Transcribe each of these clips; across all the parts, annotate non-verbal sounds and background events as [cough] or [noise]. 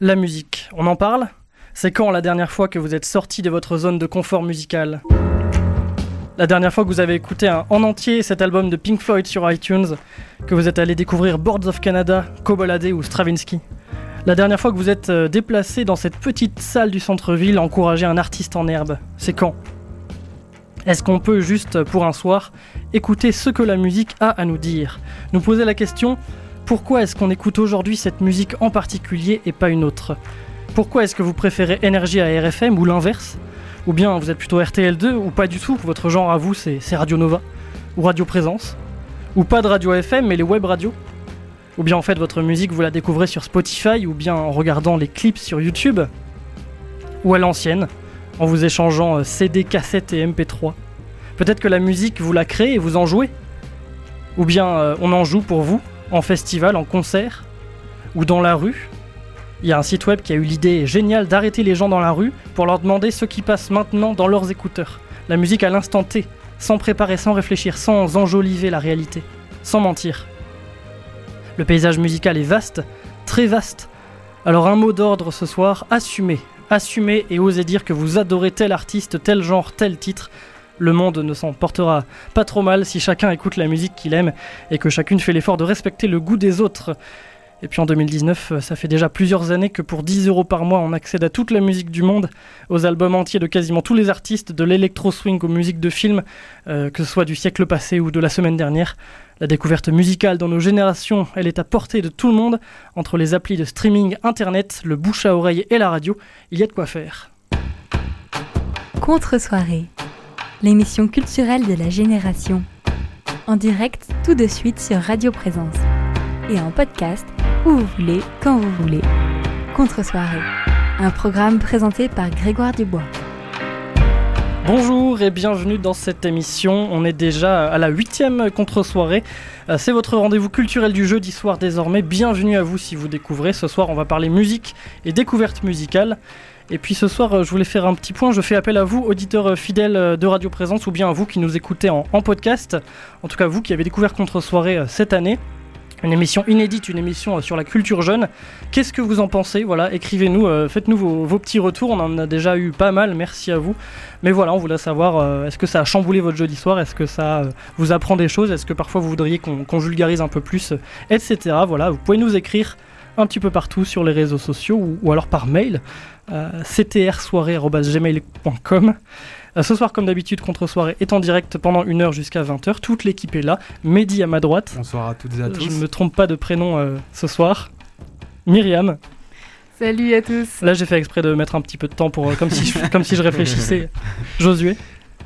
La musique, on en parle? C'est quand la dernière fois que vous êtes sorti de votre zone de confort musical? La dernière fois que vous avez écouté en entier cet album de Pink Floyd sur iTunes Que vous êtes allé découvrir Boards of Canada, Kobolade ou Stravinsky? La dernière fois que vous êtes euh, déplacé dans cette petite salle du centre-ville encourager un artiste en herbe C'est quand? Est-ce qu'on peut juste, pour un soir, écouter ce que la musique a à nous dire? Nous poser la question, pourquoi est-ce qu'on écoute aujourd'hui cette musique en particulier et pas une autre? Pourquoi est-ce que vous préférez énergie à RFM ou l'inverse? Ou bien vous êtes plutôt RTL2 ou pas du tout? Votre genre à vous c'est Radio Nova Ou Radio Présence Ou pas de radio FM mais les web radios? Ou bien en fait votre musique vous la découvrez sur Spotify ou bien en regardant les clips sur YouTube? Ou à l'ancienne en vous échangeant euh, CD, cassettes et MP3 Peut-être que la musique vous la créez et vous en jouez? Ou bien euh, on en joue pour vous? En festival, en concert ou dans la rue. Il y a un site web qui a eu l'idée géniale d'arrêter les gens dans la rue pour leur demander ce qui passe maintenant dans leurs écouteurs. La musique à l'instant T, sans préparer, sans réfléchir, sans enjoliver la réalité, sans mentir. Le paysage musical est vaste, très vaste. Alors un mot d'ordre ce soir, assumez. Assumez et osez dire que vous adorez tel artiste, tel genre, tel titre, le monde ne s'en portera pas trop mal si chacun écoute la musique qu'il aime et que chacune fait l'effort de respecter le goût des autres. Et puis en 2019, ça fait déjà plusieurs années que pour 10 euros par mois, on accède à toute la musique du monde, aux albums entiers de quasiment tous les artistes, de l'électro-swing aux musiques de films, euh, que ce soit du siècle passé ou de la semaine dernière. La découverte musicale dans nos générations, elle est à portée de tout le monde. Entre les applis de streaming, internet, le bouche à oreille et la radio, il y a de quoi faire. Contre-soirée l'émission culturelle de la génération. En direct tout de suite sur Radio Présence. Et en podcast où vous voulez, quand vous voulez. Contre-soirée. Un programme présenté par Grégoire Dubois. Bonjour et bienvenue dans cette émission. On est déjà à la huitième contre-soirée. Euh, c'est votre rendez-vous culturel du jeudi soir désormais. Bienvenue à vous si vous découvrez. Ce soir, on va parler musique et découverte musicale. Et puis ce soir, euh, je voulais faire un petit point. Je fais appel à vous, auditeurs euh, fidèles euh, de Radio Présence, ou bien à vous qui nous écoutez en, podcast. En tout cas, vous qui avez découvert Contre-soirée cette année. Une émission inédite, une émission sur la culture jeune. Qu'est-ce que vous en pensez? Voilà, écrivez-nous, faites-nous vos, petits retours. On en a déjà eu pas mal, merci à vous. Mais voilà, on voulait savoir, est-ce que ça a chamboulé votre jeudi soir? Est-ce que ça vous apprend des choses? Est-ce que parfois vous voudriez qu'on vulgarise un peu plus Etc. Voilà, vous pouvez nous écrire un petit peu partout sur les réseaux sociaux ou alors par mail ctrsoirée.gmail.com. Euh, ce soir, comme d'habitude, Contre-soirée est en direct pendant une heure jusqu'à 20h. Toute l'équipe est là. Mehdi à ma droite. Bonsoir à toutes et à tous. Je ne me trompe pas de prénom euh, ce soir. Myriam. Salut à tous. Là, j'ai fait exprès de mettre un petit peu de temps pour, comme, si je, comme si je réfléchissais. [laughs] Josué.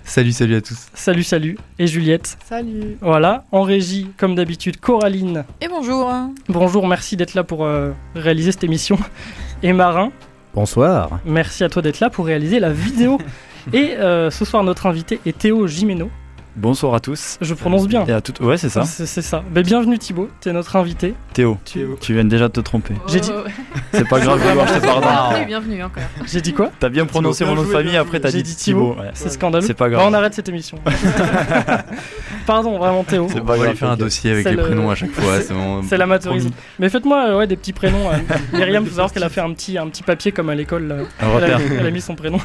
Salut, salut à tous. Salut, salut. Et Juliette. Salut. Voilà, en régie, comme d'habitude, Coraline. Et bonjour. Bonjour, merci d'être là pour réaliser cette émission. Et Marin. Bonsoir. Merci à toi d'être là pour réaliser la vidéo. [laughs] Et euh, ce soir, notre invité est Théo Jimeno. Bonsoir à tous. Je prononce bien. Et à toutes. Ouais, c'est ça. C'est ça. Mais bienvenue Thibaut, es notre invité. Théo, tu viens déjà de te tromper. J'ai dit. C'est pas grave, je te pardonne. bienvenue encore. J'ai dit quoi T'as bien prononcé mon nom de famille, après t'as dit Thibaut. C'est scandaleux. C'est pas grave. on arrête cette émission. [laughs] Pardon, vraiment Théo. C'est pas grave. On faire un dossier avec les prénoms à chaque fois. C'est l'amateurisme. [laughs] Mais faites-moi ouais, des petits prénoms. [laughs] Myriam, faut savoir qu'elle a fait un petit, un petit papier comme à l'école. Elle, a mis son prénom.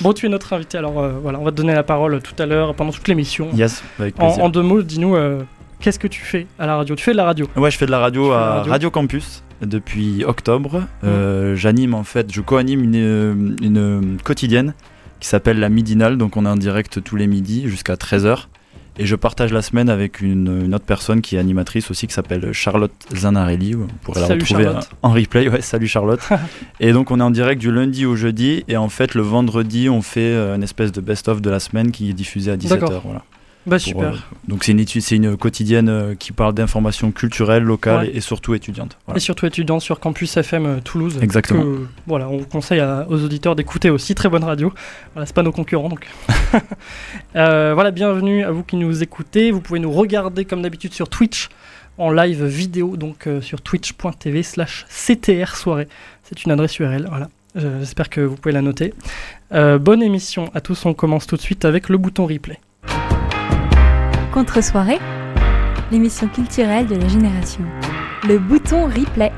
Bon, tu es notre invité, alors euh, voilà, on va te donner la parole tout à l'heure, pendant toute l'émission. Yes, en, deux mots, dis-nous, euh, qu'est-ce que tu fais à la radio? Tu fais de la radio Ouais, je fais de la radio à radio. Campus depuis octobre. Euh, j'anime en fait, je co-anime une, une, quotidienne qui s'appelle la Midinale, donc on est en direct tous les midis jusqu'à 13h. Et je partage la semaine avec une, autre personne qui est animatrice aussi, qui s'appelle Charlotte Zanarelli. Vous pourrez la retrouver en replay. Ouais, salut Charlotte. [laughs] et donc on est en direct du lundi au jeudi. Et en fait, le vendredi, on fait euh, une espèce de best-of de la semaine qui est diffusée à 17h. Voilà. Bah super. Euh, donc c'est une c'est une quotidienne euh, qui parle d'informations culturelles, locales et surtout étudiantes. Et surtout étudiantes sur Campus FM euh, Toulouse. Exactement. voilà, on conseille aux auditeurs d'écouter aussi. Très bonne radio. Voilà, c'est pas nos concurrents donc. [laughs] voilà, bienvenue à vous qui nous écoutez. Vous pouvez nous regarder comme d'habitude sur Twitch en live vidéo, donc sur twitch.tv slash CTR soirée. C'est une adresse URL, voilà. J'espère que vous pouvez la noter. bonne émission à tous, on commence tout de suite avec le bouton replay. Contre-soirée, l'émission culturelle de la génération. Le bouton replay.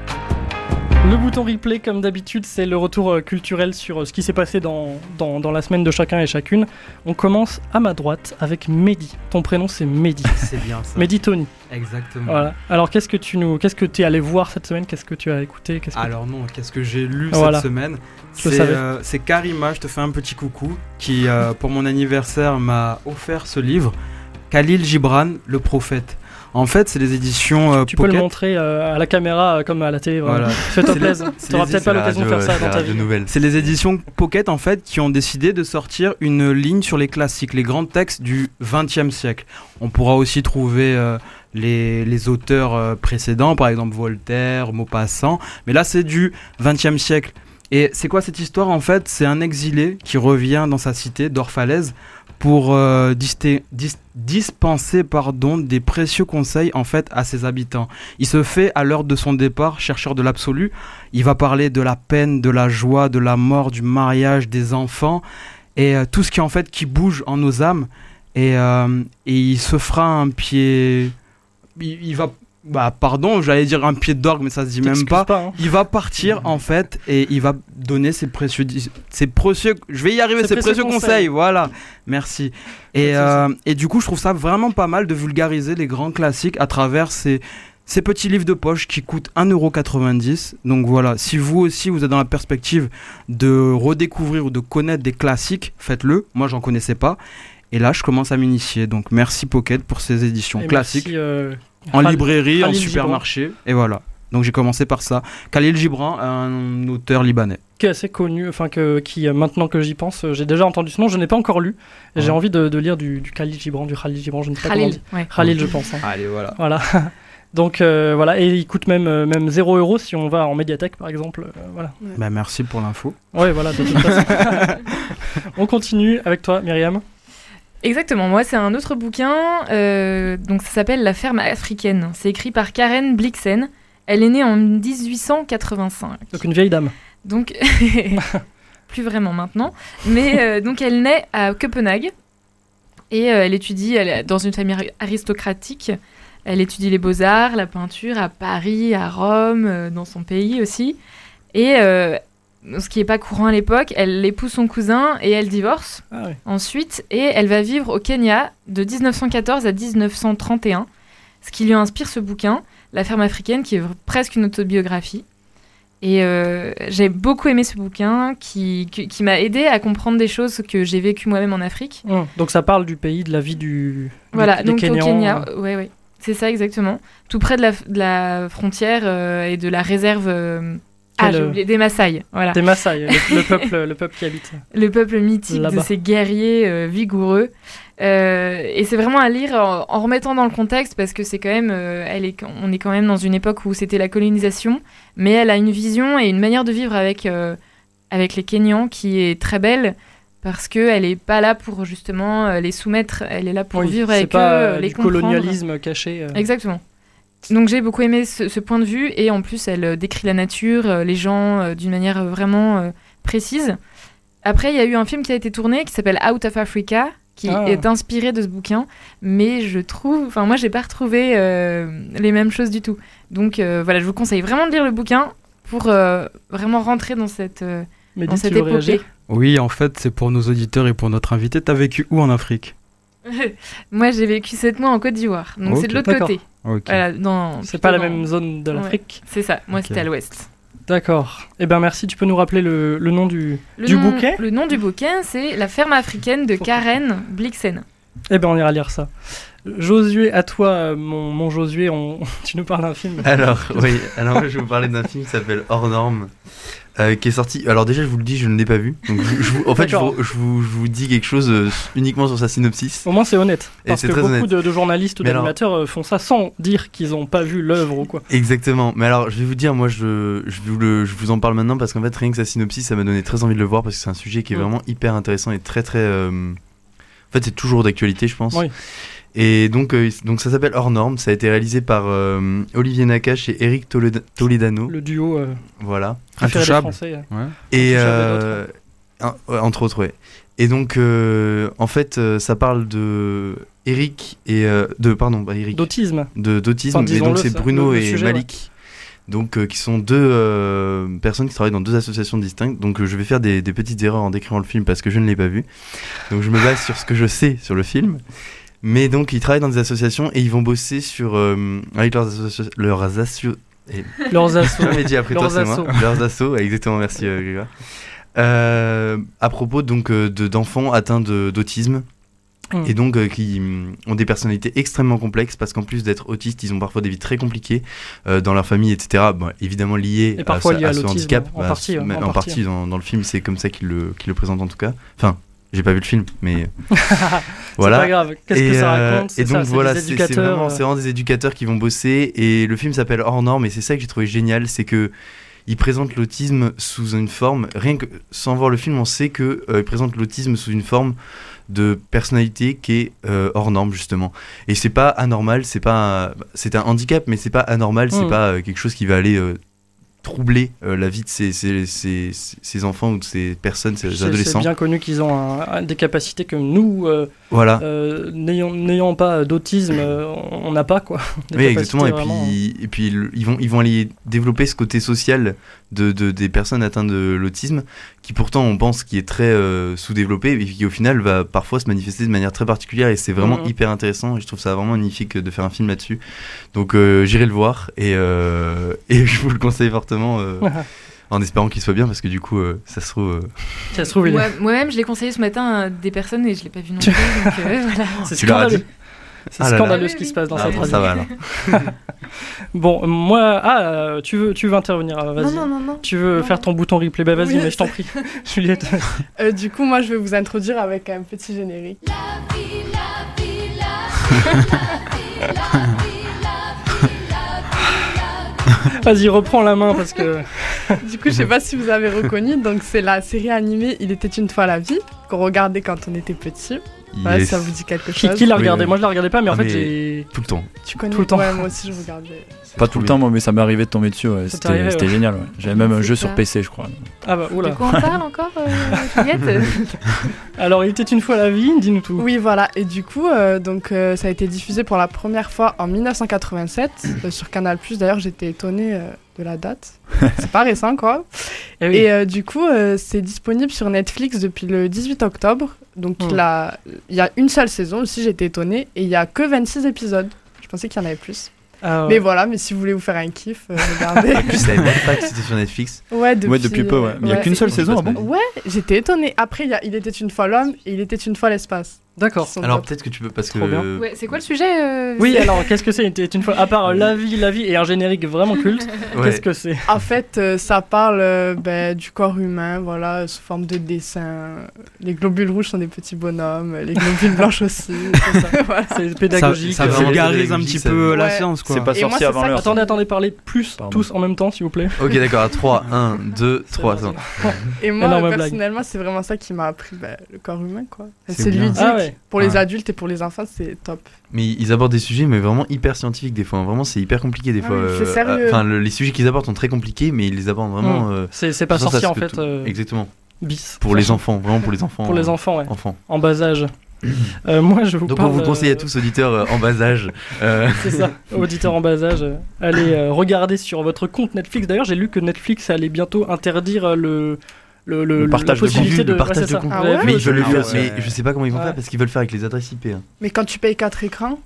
Le bouton replay, comme d'habitude, c'est le retour euh, culturel sur euh, ce qui s'est passé dans, dans, dans la semaine de chacun et chacune. On commence à ma droite avec Mehdi. Ton prénom c'est Mehdi. [laughs] C'est bien ça. Mehdi Tony. Exactement. Voilà. Alors qu'est-ce que tu nous, qu'est-ce que tu es allé voir cette semaine? Qu'est-ce que tu as écouté? Qu'est-ce que- Alors non, qu'est-ce que j'ai lu Voilà. cette semaine? C'est euh, c'est Karima, je te fais un petit coucou, qui euh, pour mon anniversaire m'a offert ce livre, Khalil Gibran, le prophète. En fait, c'est les éditions euh, Tu peux Pocket. le montrer euh, à la caméra euh, comme à la télé. Voilà. Voilà. [laughs] Fais-toi plaisir. Tu n'auras peut-être pas l'occasion de faire ça dans ta vie. C'est les éditions Pocket en fait qui ont décidé de sortir une ligne sur les classiques, les grands textes du XXe siècle. On pourra aussi trouver euh, les, les auteurs précédents, par exemple Voltaire, Maupassant, mais là c'est du XXe siècle. Et c'est quoi cette histoire en fait? C'est un exilé qui revient dans sa cité d'Orphalaise pour euh, dispenser pardon, des précieux conseils en fait à ses habitants. Il se fait à l'heure de son départ chercheur de l'absolu. Il va parler de la peine, de la joie, de la mort, du mariage, des enfants et euh, tout ce qui en fait qui bouge en nos âmes. Et, euh, et il se fera un pied. Il va. Bah, pardon, j'allais dire un pied d'orgue, mais ça se dit même pas. pas. hein. Il va partir en fait et il va donner ses précieux, ses précieux, je vais y arriver, Ses ses précieux précieux conseils. conseils. Voilà, merci. Et, euh, et du coup, je trouve ça vraiment pas mal de vulgariser les grands classiques à travers ces, ces petits livres de poche qui coûtent 1,90€. Donc voilà, si vous aussi vous êtes dans la perspective de redécouvrir ou de connaître des classiques, faites-le. Moi, j'en connaissais pas. Et là, je commence à m'initier. Donc merci Pocket pour ces éditions Et classiques merci, euh, en librairie, en supermarché, et voilà. Donc j'ai commencé par ça. Khalil Gibran, un auteur libanais. qui est assez connu, enfin que, qui euh, maintenant que j'y pense, euh, j'ai déjà entendu ce nom, je n'ai pas encore lu, j'ai Ouais. envie de, de lire du, du Khalil Gibran, du Khalil Gibran, je ne sais pas Khalil, ouais. Khalil, je pense. hein. Allez, voilà. Voilà. [laughs] Donc euh, voilà, et il coûte même, euh, même 0 euros si on va en médiathèque par exemple. euh, voilà. Bah, merci pour l'info. Ouais, voilà, de toute façon. [laughs] on continue avec toi, Myriam. Exactement, moi c'est un autre bouquin, euh, donc ça s'appelle La ferme africaine. C'est écrit par Karen Blixen. Elle est née en 1885. Donc une vieille dame. Donc, [laughs] plus vraiment maintenant. Mais euh, donc elle naît à Copenhague et euh, elle étudie elle est dans une famille ari- aristocratique. Elle étudie les beaux-arts, la peinture à Paris, à Rome, dans son pays aussi. Et ce qui n'est pas courant à l'époque, elle épouse son cousin et elle divorce Ah ensuite et elle va vivre au Kenya de 1914 à 1931, ce qui lui inspire ce bouquin, La ferme africaine, qui est presque une autobiographie. Et euh, j'ai beaucoup aimé ce bouquin qui, qui, qui m'a aidé à comprendre des choses que j'ai vécues moi-même en Afrique. Hum, Donc ça parle du pays, de la vie du. Voilà, des donc au Kenya, euh. ouais, ouais. C'est ça exactement. Tout près de la, de la frontière euh, et de la réserve. Ah, j'ai oublié, des Maasai. Voilà. Des Maasai, le, le [laughs] peuple, le peuple qui habite. le peuple mythique de ces guerriers euh, vigoureux. Euh, et c'est vraiment à lire en, en remettant dans le contexte parce que c'est quand même, euh, elle est, on est quand même dans une époque où c'était la colonisation, mais elle a une vision et une manière de vivre avec avec les Kenyans qui est très belle parce que elle est pas là pour justement les soumettre, elle est là pour Oui, vivre avec pas eux, les du comprendre. colonialisme caché. Exactement. Donc j'ai beaucoup aimé ce, ce point de vue et en plus elle euh, décrit la nature, euh, les gens euh, d'une manière vraiment précise. Après il y a eu un film qui a été tourné qui s'appelle Out of Africa qui Ah. est inspiré de ce bouquin, mais je trouve, enfin moi j'ai pas retrouvé euh, les mêmes choses du tout. Donc euh, voilà, je vous conseille vraiment de lire le bouquin pour euh, vraiment rentrer dans cette euh, Mais dans cette épopée. Oui, en fait, c'est pour nos auditeurs et pour notre invité. T'as vécu où en Afrique? [laughs] Moi j'ai vécu 7 mois en Côte d'Ivoire, donc c'est de l'autre côté. Voilà, dans C'est pas la dans- même zone de Ouais. l'Afrique. C'est ça, moi Ok. c'était à l'ouest. D'accord. Eh bien merci, tu peux nous rappeler le, le nom du, Le du nom, bouquet? Le nom du bouquin, c'est La ferme africaine de Karen Blixen. Eh bien on ira lire ça. Josué, à toi, euh, mon, mon Josué, on... [laughs] tu nous parles d'un film? Alors, oui, alors moi, je vais vous parler d'un film qui s'appelle Hors Norme, euh, qui est sorti. Alors, déjà, je vous le dis, je ne l'ai pas vu. Donc, je, je vous- en fait, je vous, je, vous, je vous dis quelque chose euh, uniquement sur sa synopsis. Au moins c'est honnête. Et Parce c'est que très beaucoup de, de journalistes ou alors- d'animateurs euh, font ça sans dire qu'ils n'ont pas vu l'œuvre ou quoi. Exactement. Mais alors, je vais vous dire, moi, je, vous, le- je vous en parle maintenant parce qu'en fait, rien que sa synopsis, ça m'a donné très envie de le voir parce que c'est un sujet qui est Mm. vraiment hyper intéressant et très, très. euh, En fait, c'est toujours d'actualité, je pense. Oui. Et donc, euh, donc ça s'appelle Hors Norme. Ça a été réalisé par euh, Olivier Nakache et Eric Toleda- Toledano. Le duo euh, Voilà. Intouchable. Français. Ouais. Et Intouchable et euh, un- ouais, entre autres, ouais. Et donc, euh, en fait, euh, ça parle de Eric et euh, de pardon, pas Eric, D'autisme. de d'autisme. Enfin, et donc c'est Bruno le- le et sujet, Malik. donc euh, qui sont deux euh, personnes qui travaillent dans deux associations distinctes. Donc euh, je vais faire des, des petites erreurs en décrivant le film parce que je ne l'ai pas vu. Donc je me base sur ce que je sais sur le film. Mais donc ils travaillent dans des associations et ils vont bosser sur euh, avec leurs associa- leurs associ- et- Leurs [laughs] dit après toi, Leurs c'est moi. assos. Leurs assos, exactement, merci euh, Grégoire. Euh, à propos donc de- d'enfants atteints de- d'autisme Mm. et donc euh, qui mm, ont des personnalités extrêmement complexes parce qu'en plus d'être autistes, ils ont parfois des vies très compliquées dans leur famille, etc. Bon, évidemment liées à, ce- liées à à ce handicap. en partie, en partie. partie dans, dans le film, c'est comme ça qu'il le, qu'il le présente en tout cas. Enfin, j'ai pas vu le film, mais [laughs] voilà. C'est pas grave. Qu'est-ce que ça euh, raconte? Et C'est donc ça, voilà, c'est vraiment, euh, c'est vraiment des éducateurs qui vont bosser. Et le film s'appelle Hors Norme, et c'est ça que j'ai trouvé génial, c'est que il présente l'autisme sous une forme. Rien que sans voir le film, on sait que euh, il présente l'autisme sous une forme de personnalité qui est euh, hors norme justement. Et c'est pas anormal, c'est pas, un- c'est un handicap, mais c'est pas anormal, c'est Mm. pas euh, quelque chose qui va aller euh, troubler euh, la vie de ces, ces, ces, ces enfants ou de ces personnes, ces c'est- C'est adolescents. bien connu qu'ils ont un- un- des capacités que nous, euh, Voilà. euh, n'ayant pas d'autisme, euh, on n'a pas quoi. [laughs] Oui, exactement. Et vraiment- puis, et puis ils, vont, ils vont aller développer ce côté social de, de- des personnes atteintes de l'autisme, qui pourtant on pense qui est très euh, sous-développé, et qui au final va parfois se manifester de manière très particulière, et c'est vraiment Mhm. hyper intéressant, et je trouve ça vraiment magnifique de faire un film là-dessus. Donc euh, j'irai le voir, et, [laughs] et je vous le conseille fortement, [laughs] en espérant qu'il soit bien, parce que du coup, euh, ça se trouve... euh, Ça se trouve, il Moi- Moi-même, je l'ai conseillé ce matin à des personnes et je l'ai pas vu non plus. donc, euh, voilà. [laughs] c'est Tu leur as scandaleux. dit C'est Ah là là. scandaleux ce qui se passe dans ah, cette bon, radio. ça va alors. [laughs] Bon, moi, ah, euh, tu veux, tu veux intervenir, vas-y. Non, non, non, non. Tu veux Non, faire non. ton bouton replay? Bah vas-y, Oui, mais je t'en prie. [laughs] Juliette. Euh, du coup, moi, je vais vous introduire avec un petit générique. Vas-y, reprends la main parce que. [laughs] Du coup, je sais pas si vous avez reconnu, donc c'est la série animée Il était une fois la vie qu'on regardait quand on était petit. Yes. si ça vous dit quelque Qui, chose. qui l'a Oui, regardé oui. Moi je la regardais pas, mais en Ah, fait j'ai. Tout le temps. Tu connais Tout le temps. Ouais, moi aussi, je regardais. Pas tout le temps, moi, mais ça m'est arrivé de tomber dessus. ouais. C'était ouais. génial. ouais. J'avais même un jeu ça. sur PC, je crois. Ah bah De oula. quoi on [laughs] parle encore, euh, Alors il était une fois la vie, dis-nous tout. Oui, voilà. Et du coup, euh, donc, euh, ça a été diffusé pour la première fois en 1987 euh, sur Canal+. D'ailleurs, j'étais étonnée euh, de la date. [laughs] C'est pas récent, quoi. Eh oui. Et euh, du coup, euh, c'est disponible sur Netflix depuis le 18 octobre. Donc, Hmm. il, a, il y a une seule saison aussi, j'étais étonnée. Et il y a que 26 épisodes. Je pensais qu'il y en avait plus. Ah, ouais. Mais voilà, mais si vous voulez vous faire un kiff, euh, regardez. [laughs] Je savais même pas que c'était sur Netflix. ouais, depuis, Ouais, depuis peu, ouais. Mais il y a qu'une seule saison, ah bon Ouais, j'étais étonnée. Après, il, y a, il était une fois l'homme et il était une fois l'espace. D'accord. Alors peut-être que tu peux parce que bien. Ouais, c'est quoi le sujet euh, Oui, alors qu'est-ce que c'est une fois. À part euh, la vie, la vie et un générique vraiment culte, [laughs] Ouais. qu'est-ce que c'est? En fait, euh, ça parle euh, ben, du corps humain, voilà, sous forme de dessin. Les globules rouges sont des petits bonhommes, les globules [laughs] blanches aussi. tout ça. [laughs] Voilà. C'est Ça, pédagogique. ça vulgarise un petit ça peu la séance quoi. C'est pas Et moi, sorti c'est avant l'heure. Attendez, attendez, parlez plus Pardon. tous en même temps, s'il vous plaît. Ok, d'accord, à 3, 1, 2, C'est 3. bon, Et moi, personnellement, c'est vraiment ça qui m'a appris ben, le corps humain, quoi. C'est ludique. Ouais. Pour les Ouais. adultes et pour les enfants, c'est top. Mais ils abordent des sujets, mais vraiment hyper scientifiques des fois. hein. Vraiment, c'est hyper compliqué des Ah fois. c'est euh, sérieux. Enfin, le- les sujets qu'ils abordent sont très compliqués, mais ils les abordent vraiment. Mm. euh, C'est pas sorcier en fait. euh, Exactement. bis. Pour les enfants, vraiment pour les enfants. Pour les enfants, ouais. enfants. En bas âge. [laughs] Euh, moi, je vous Donc parle. on vous le conseille à tous auditeurs euh, en bas âge. euh, [laughs] C'est ça, auditeurs en bas âge, euh, allez euh, regarder sur votre compte Netflix. D'ailleurs, j'ai lu que Netflix allait bientôt interdire euh, le, le, Le partage la de possibilité contenu, de le partage ouais, c'est de ça. contenu. Ah ouais mais le ils veulent le ouais. Mais je sais pas comment ils vont Ouais. faire parce qu'ils veulent faire avec les adresses IP. hein. Mais quand tu payes 4 écrans,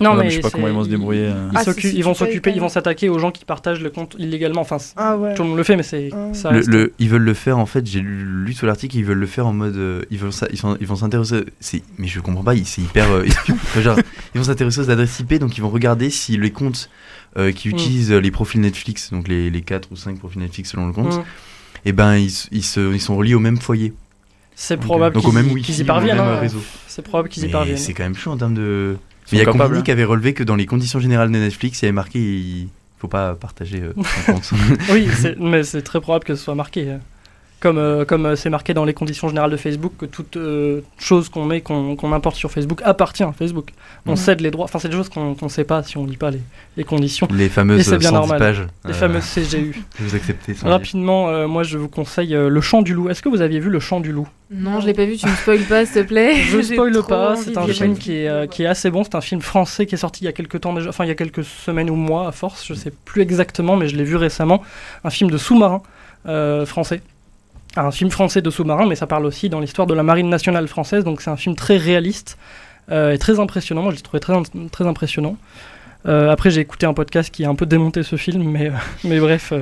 Non, Ouais, mais mais je sais pas comment ils vont se débrouiller. euh. Ils, Ah, s'occupent- si, si, ils vont s'occuper, ils vont s'attaquer aux gens qui partagent le compte illégalement. Enfin, ah ouais. tout le monde le fait, mais c'est Ah. ça. Le, reste- le- ils veulent le faire en fait. J'ai lu, lu sur l'article. Ils veulent le faire en mode. euh, ils veulent ça- ils, sont- ils vont s'intéresser. Mais je comprends pas. ils- C'est hyper. euh, [laughs] genre, ils vont s'intéresser aux adresses IP. Donc ils vont regarder si les comptes euh, qui Mm. utilisent les profils Netflix, donc les, les 4 ou 5 profils Netflix selon le compte, Mm. Et ben ils, ils, se, ils sont reliés au même foyer. C'est probable donc au qu'ils y- parviennent. hein. C'est probable qu'ils y parviennent. c'est quand même chaud en termes de. Il y a Combini hein. qui avait relevé que dans les conditions générales de Netflix, il y avait marqué il faut pas partager euh. [laughs] Oui, mais c'est très probable que ce soit marqué. Comme euh, comme euh, c'est marqué dans les conditions générales de Facebook que toute euh, chose qu'on met qu'on qu'on importe sur Facebook appartient à Facebook. On cède les droits. Enfin, c'est des choses qu'on qu'on sait pas si on lit pas les, les conditions. Les Et fameuses c'est bien 110 normal. pages. Les euh, fameuses CGU. [laughs] vous acceptez. Rapidement, euh, moi je vous conseille euh, Le Chant du Loup. Est-ce que vous aviez vu Le Chant du Loup? Non, je l'ai pas vu, tu me spoil pas, s'il te plaît. [laughs] Je J'ai spoil pas, c'est un film qui est, euh, qui est assez bon. C'est un film français qui est sorti il y a quelques temps déjà, enfin il y a quelques semaines ou mois à force, je sais plus exactement, mais je l'ai vu récemment. Un film de sous-marin euh, français. Un film français de sous-marin, mais ça parle aussi dans l'histoire de la marine nationale française, donc c'est un film très réaliste euh, et très impressionnant. Moi je l'ai trouvé très, très impressionnant. Euh, après, j'ai écouté un podcast qui a un peu démonté ce film, [laughs] mais, euh, mais bref,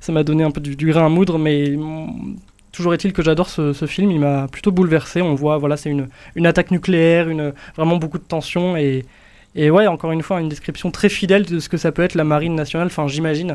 ça m'a donné un peu du, grain à moudre. Mais mm, toujours est-il que j'adore ce, ce film, il m'a plutôt bouleversé. On voit, voilà, c'est une, une attaque nucléaire, une, vraiment beaucoup de tension. Et, et ouais, encore une fois, une description très fidèle de ce que ça peut être la marine nationale, enfin, j'imagine,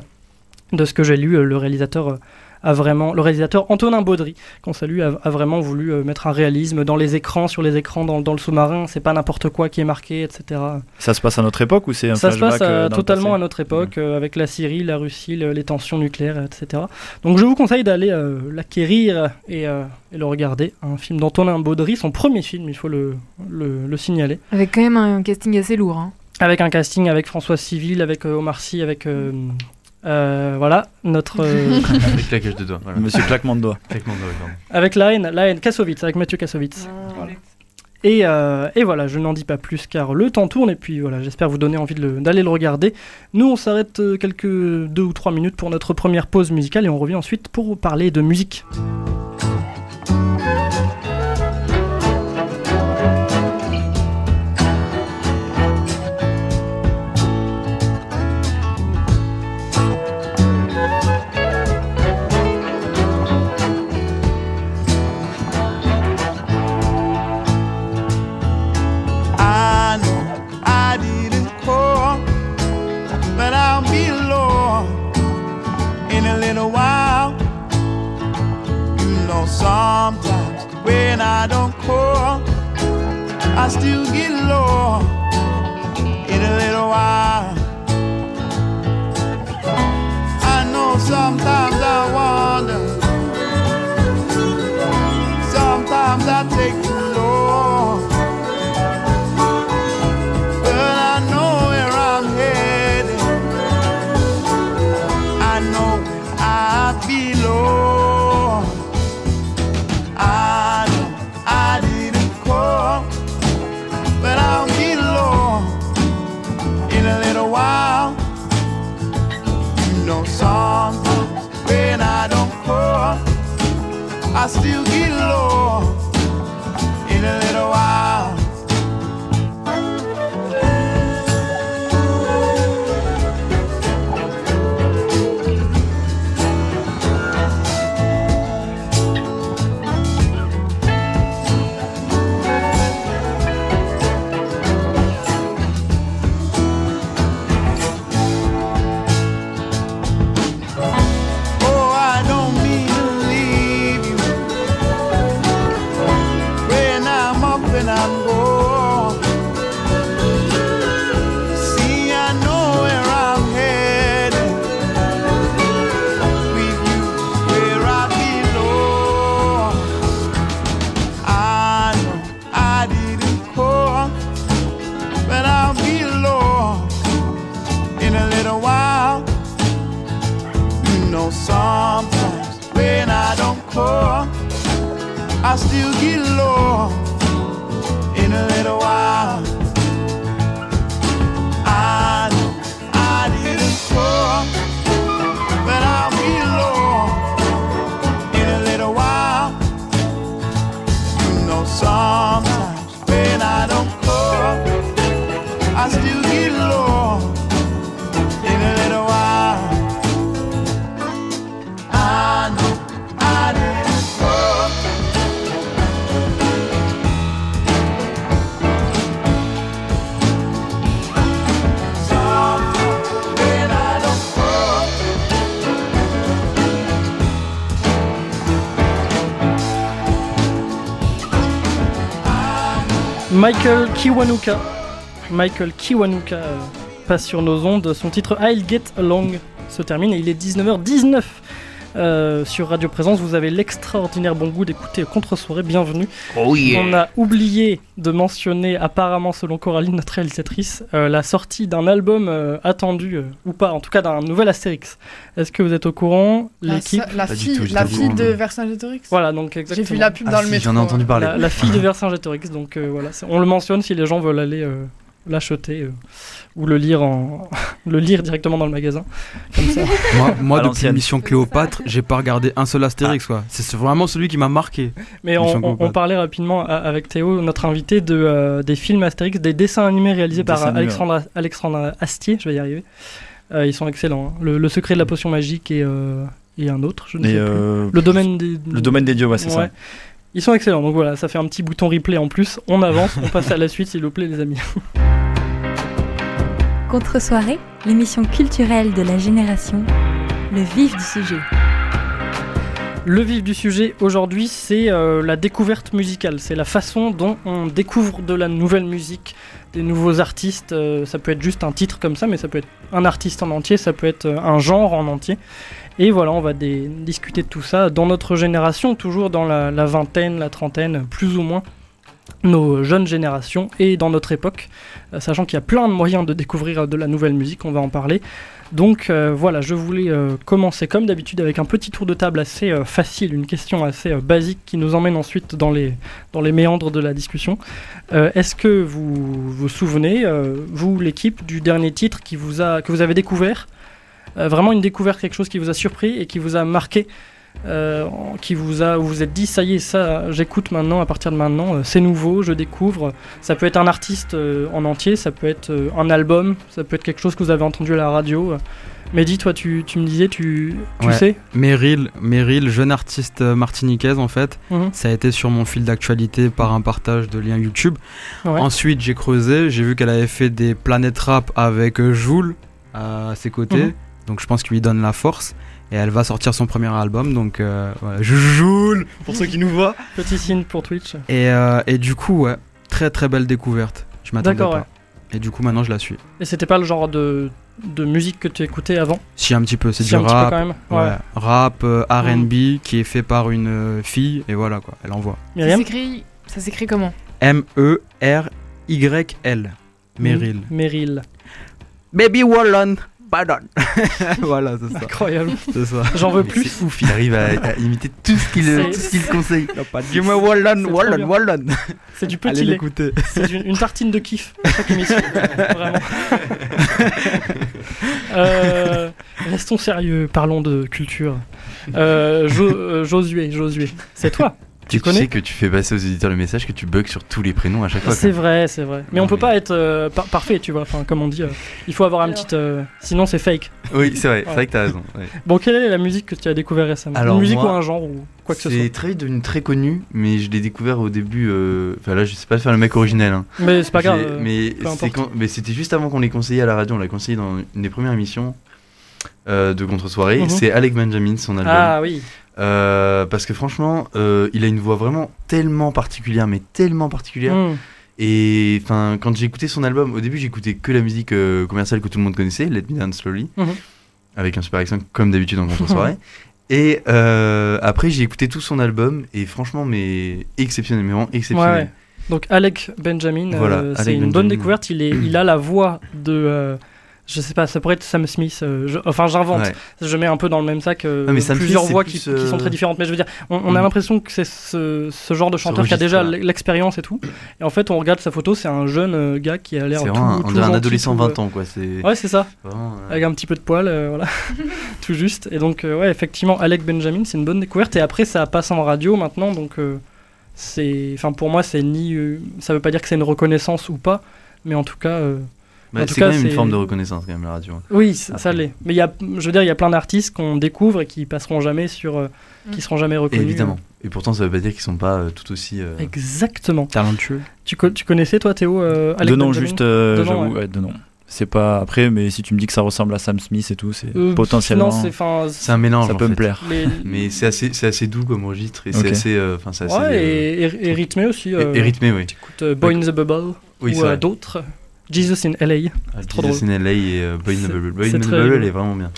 de ce que j'ai lu. Le réalisateur. Euh, a vraiment, le réalisateur Antonin Baudry, qu'on salue, a, a vraiment voulu euh, mettre un réalisme dans les écrans, sur les écrans, dans, dans le sous-marin. C'est pas n'importe quoi qui est marqué, etc. Ça se passe à notre époque ou c'est un Ça se passe à- euh, le totalement à notre époque, euh, avec la Syrie, la Russie, le- les tensions nucléaires, etc. Donc je vous conseille d'aller euh, l'acquérir et, euh, et le regarder. Un film d'Antonin Baudry, son premier film, il faut le, le, le signaler. Avec quand même un casting assez lourd. Hein. Avec un casting avec François Civil, avec euh, Omar Sy, avec... euh, voilà, notre... euh, [laughs] Avec claquage de doigts. Voilà. Monsieur Claquement de doigts. Claquement de doigts, pardon. avec la haine, la haine, Kassovitz, avec Mathieu Kassovitz. Voilà. Et, euh, et voilà, je n'en dis pas plus car le temps tourne et puis voilà, j'espère vous donner envie le- d'aller le, regarder. Nous, on s'arrête quelques deux ou trois minutes pour notre première pause musicale et on revient ensuite pour parler de musique. When I don't call, I still get low in a little while. I know sometimes I wonder, sometimes I take I still get low Michael Kiwanuka. Michael Kiwanuka euh, passe sur nos ondes. Son titre I'll Get Along se termine et il est 19h19. Euh, sur Radio Présence, vous avez l'extraordinaire bon goût d'écouter Contre-soirée. Bienvenue. Oh On a oublié de mentionner, apparemment selon Coraline, notre réalisatrice, euh, la sortie d'un album euh, attendu, euh, ou pas, en tout cas d'un nouvel Astérix. Est-ce que vous êtes au courant La, L'équipe la fille, tout, la fille de non. Vercingétorix. Voilà, donc J'ai exactement. vu la pub Ah dans le métro. j'en ai entendu parler. La, la fille [laughs] de Vercingétorix, donc euh, voilà, on le mentionne si les gens veulent aller euh, l'acheter euh, ou le lire en [laughs] le lire directement dans le magasin, comme ça. [laughs] Moi, moi depuis. Mission Cléopâtre, j'ai pas regardé un seul Astérix, quoi. C'est vraiment celui qui m'a marqué. Mais on, parlait rapidement avec Théo, notre invité, de, euh, des films Astérix, des dessins animés réalisés par animés, Alexandre, Alexandre Astier, je vais y arriver. Euh, ils sont excellents. hein. Le, le secret de la potion magique et, euh, et un autre, je ne Et, sais plus. euh, Le domaine des... le domaine des dieux, ouais, c'est Ouais. ça. Ils sont excellents, donc voilà, ça fait un petit bouton replay en plus. On avance, on passe à la suite, s'il vous plaît, les amis. [laughs] Contre-soirée, l'émission culturelle de la génération, le vif du sujet. Le vif du sujet aujourd'hui, c'est euh, la découverte musicale. C'est la façon dont on découvre de la nouvelle musique, des nouveaux artistes. euh, ça peut être juste un titre comme ça, mais ça peut être un artiste en entier, ça peut être euh, un genre en entier. Et voilà, on va discuter de tout ça dans notre génération, toujours dans la, vingtaine, la trentaine, plus ou moins nos jeunes générations et dans notre époque, euh, sachant qu'il y a plein de moyens de découvrir euh, de la nouvelle musique, on va en parler. Donc euh, voilà, je voulais commencer comme d'habitude avec un petit tour de table assez facile, une question assez basique qui nous emmène ensuite dans les, méandres de la discussion. Est-ce que vous vous souvenez, vous l'équipe, du dernier titre que vous avez découvert Vraiment une découverte, quelque chose qui vous a surpris et qui vous a marqué euh, qui vous a, où vous vous êtes dit ça y est, ça j'écoute maintenant, à partir de maintenant, euh, c'est nouveau, je découvre. Ça peut être un artiste euh, en entier, ça peut être euh, un album, ça peut être quelque chose que vous avez entendu à la radio. Mehdi, toi, tu, tu me disais, tu, tu Ouais. sais Meryl, Meryl, jeune artiste euh, martiniquaise en fait, Mhm. ça a été sur mon fil d'actualité par un partage de liens YouTube. Ouais. Ensuite, j'ai creusé, j'ai vu qu'elle avait fait des planètes rap avec euh, Joule à ses côtés, Mhm. Donc je pense qu'il lui donne la force. Et elle va sortir son premier album, donc euh, voilà. Joule pour ceux qui nous voient. [laughs] Petit signe pour Twitch. Et, euh, et du coup, ouais, très très belle découverte. Je m'attendais D'accord, pas. Et du coup, maintenant, je la suis. Et c'était pas le genre de, de musique que tu écoutais avant? Si un petit peu, c'est Si, du un petit peu rap, quand même. ouais, Ouais. rap, euh, R&B, qui est fait par une euh, fille, et voilà quoi, elle envoie. Ça Myriam s'écrit, ça s'écrit comment? M E R Y L. Meryl. Meryl. Baby Wallon, pardon. [laughs] voilà, c'est ça. Incroyable. C'est ça. J'en veux plus. C'est ouf, il arrive à, à imiter tout ce qu'il C'est- tout ce qu'il conseille. Dis moi Wallon, Wallon. Wallon. C'est du Allez petit lait. l'écouter. C'est une, une tartine de kiff à chaque émission. [laughs] Vraiment. Euh, restons sérieux, parlons de culture. Euh, Jo- euh, Josué, Josué, c'est toi. Tu Tu, connais sais que tu fais passer aux éditeurs le message que tu bugs sur tous les prénoms à chaque fois. C'est vrai, c'est vrai. Mais on peut pas être euh, par- parfait, tu vois. Enfin, comme on dit, euh, il faut avoir un petit. euh, sinon, c'est fake. Oui, c'est vrai, c'est vrai que t'as raison. ouais. Bon, quelle est la musique que tu as découvert récemment? Alors, Une musique moi, ou un genre ou quoi que ce soit? C'est très devenu très connu, mais je l'ai découvert au début. euh, Enfin là, je sais pas faire le mec originel. hein. Mais c'est pas grave. Mais c'était juste avant qu'on l'ait conseillé à la radio. On l'a conseillé dans une des premières émissions euh, de contre-soirée. Mhm. C'est Alec Benjamin, son album. Ah oui. Euh, parce que franchement, euh, il a une voix vraiment tellement particulière, mais tellement particulière. Hmm. Et enfin, quand j'ai écouté son album, au début j'écoutais que la musique commerciale que tout le monde connaissait, Let Me Down Slowly, Mhm. avec un super accent comme d'habitude en contre-soirée. [laughs] Et après j'ai écouté tout son album et franchement, mais exceptionnel, mais vraiment exceptionnel. Ouais, ouais. Donc Alec Benjamin, Voilà, c'est une bonne découverte. Il, est, il a la voix de, je sais pas, ça pourrait être Sam Smith. euh, je- enfin, j'invente. Ouais. Je mets un peu dans le même sac euh, mais plusieurs Smith, voix plus, qui, qui sont euh, très différentes. Mais je veux dire, on, on a Mm. l'impression que c'est ce, ce genre de chanteur qui a déjà l'expérience et tout. Et en fait, on regarde sa photo, c'est un jeune gars qui a l'air C'est tout, un, on tout un adolescent tout, euh, 20 ans quoi. Ouais, c'est ça. vraiment, Avec un petit peu de poil, voilà. [laughs] [laughs] tout juste. Et donc, ouais, effectivement, Alec Benjamin, c'est une bonne découverte. Et après, ça passe en radio maintenant, donc c'est, enfin, pour moi, c'est ni, ça veut pas dire que c'est une reconnaissance ou pas, mais en tout cas, bah, en tout c'est quand même une forme de reconnaissance quand même la radio. oui, c- ça Après. l'est. Mais il y a, je veux dire, il y a plein d'artistes qu'on découvre et qui passeront jamais sur, euh, Mm. qui seront jamais reconnus. Évidemment. Et pourtant ça veut pas dire qu'ils sont pas euh, tout aussi. euh, Exactement. Talentueux. Tu, co- tu connaissais toi, Théo, euh, Alec de nom, Benjamin juste, euh, j'avoue, ouais. ouais, de nom. C'est pas après, mais si tu me dis que ça ressemble à Sam Smith et tout, c'est Euh, potentiellement. Non, c'est, un mélange. ça en peut me fait. plaire. [laughs] Mais c'est assez, c'est assez doux comme registre et c'est assez, euh, enfin assez. ouais, euh, et, rythmé aussi. et- euh, et rythmé, oui. T'écoutes euh, Boy in the Bubble Oui, ou euh, d'autres. Jesus in LA. Ah, trop Jesus in LA et euh, Boy in the Bubble. Boy in the Bubble, elle est vraiment bien.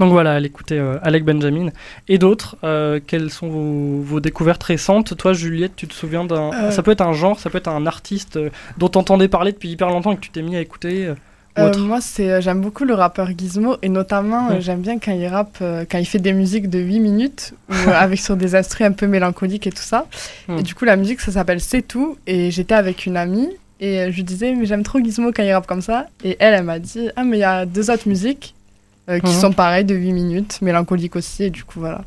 Donc voilà, allez écouter euh, Alec Benjamin. Et d'autres, euh, quelles sont vos, vos découvertes récentes? Toi, Juliette, tu te souviens d'un. Euh. Ça peut être un genre, ça peut être un artiste euh, dont t'entendais parler depuis hyper longtemps et que tu t'es mis à écouter euh, Euh, moi, c'est, euh, j'aime beaucoup le rappeur Gizmo et notamment j'aime bien quand il rappe, euh, quand il fait des musiques de 8 minutes ou, euh, avec sur des instruments un peu mélancoliques et tout ça. [laughs] Mm. Et du coup, la musique, ça s'appelle C'est tout. Et j'étais avec une amie et euh, je lui disais, mais j'aime trop Gizmo quand il rappe comme ça. Et elle, elle m'a dit, ah, mais il y a deux autres musiques euh, qui Mhm. sont pareilles de 8 minutes, mélancoliques aussi. Et du coup, voilà.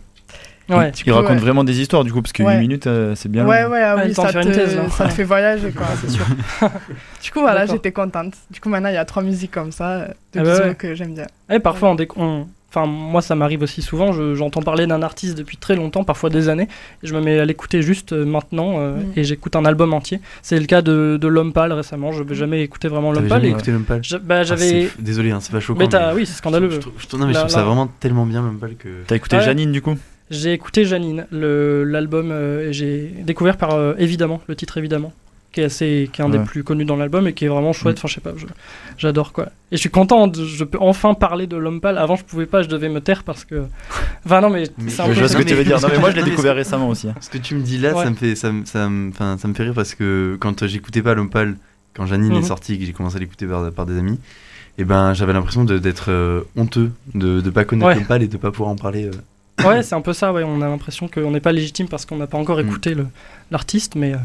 Ouais. Il coup, raconte ouais. vraiment des histoires du coup, parce que Ouais. 8 minutes euh, c'est bien. Ouais, long. ouais, ah Ouais, oui, ça te, thèse, ça te fait voyager, quoi, c'est sûr. [laughs] du coup, voilà, j'étais contente. Du coup, maintenant, il y a trois musiques comme ça de Ah bah Gizmo ouais. que j'aime bien. Et parfois, on on- Enfin, moi, ça m'arrive aussi souvent. je- J'entends parler d'un artiste depuis très longtemps, parfois des années. Et je me mets à l'écouter juste euh, maintenant euh, Mm. et j'écoute un album entier. C'est le cas de, de L'Homme Pâle récemment. Je n'avais jamais écouté vraiment L'Homme Pâle. écouté L'Homme Pâle? bah, Ah, j'avais. Désolé, hein, c'est pas choquant. mais oui, c'est scandaleux. Je, trouve- je non, mais je Là, trouve ça là. vraiment tellement bien L'Homme Pâle que. T'as écouté Ouais. Janine du coup? J'ai écouté Janine, l'album, euh, et j'ai découvert par euh, Évidemment, le titre Évidemment, qui est, assez, qui est un des plus connus dans l'album et qui est vraiment chouette. Mm. Enfin, je sais pas, j'adore quoi. Et je suis content, de- je peux enfin parler de l'homme pâle. Avant, je pouvais pas, je devais me taire parce que. Enfin, non, mais, [laughs] Mais- c'est un Je peu. vois ce que tu veux dire. Non, mais moi je l'ai [laughs] découvert récemment aussi. hein. Ce que tu me dis là, Ouais. ça me fait, ça, me- ça, me- enfin, ça me fait rire parce que quand j'écoutais pas L'Homme Pâle, quand Janine Mhm. est sortie et que j'ai commencé à l'écouter par, par des amis, et ben j'avais l'impression d'être euh, honteux de ne pas connaître Ouais. L'Homme Pâle et de pas pouvoir en parler. euh. Ouais, c'est un peu ça, ouais. On a l'impression qu'on n'est pas légitime parce qu'on n'a pas encore Mm. écouté l'artiste, mais. euh,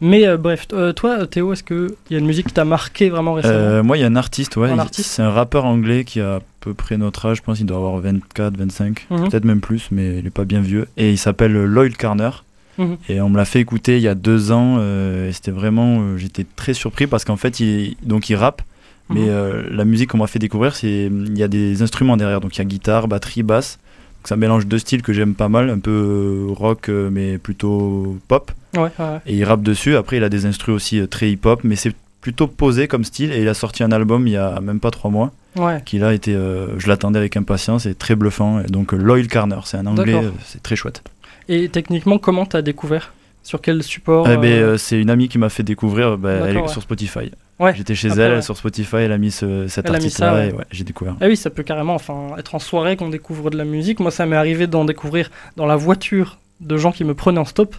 Mais euh, bref, euh, toi, Théo, est-ce qu'il y a une musique qui t'a marqué vraiment récemment? Euh, moi, il y a un artiste, ouais. Il- C'est un rappeur anglais qui a à peu près notre âge. Je pense qu'il doit avoir 24, 25, Mhm. peut-être même plus, mais il est pas bien vieux. Et il s'appelle Lloyd Carner. Mhm. Et on me l'a fait écouter il y a deux ans. et c'était vraiment. J'étais très surpris parce qu'en fait, il, donc il rappe. Mais Mhm. euh, la musique qu'on m'a fait découvrir, c'est il y a des instruments derrière. Donc il y a guitare, batterie, basse. Donc ça mélange deux styles que j'aime pas mal, un peu rock mais plutôt pop. Ouais, ouais, ouais. Et il rappe dessus. Après, il a des instrus aussi euh, très hip-hop, mais c'est plutôt posé comme style. Et il a sorti un album il y a même pas trois mois, Ouais. qui là était, euh, je l'attendais avec impatience et très bluffant. Et donc euh, Loyal Carner, c'est un anglais, euh, c'est très chouette. Et techniquement, comment t'as découvert? Sur quel support Eh ben, c'est une amie qui m'a fait découvrir. bah, elle est sur Spotify. Ouais. J'étais chez elle, ouais. sur Spotify, elle a mis ce- cet artiste-là ouais. et ouais, j'ai découvert. Ah oui, ça peut carrément enfin, être en soirée qu'on découvre de la musique. Moi, ça m'est arrivé d'en découvrir dans la voiture de gens qui me prenaient en stop.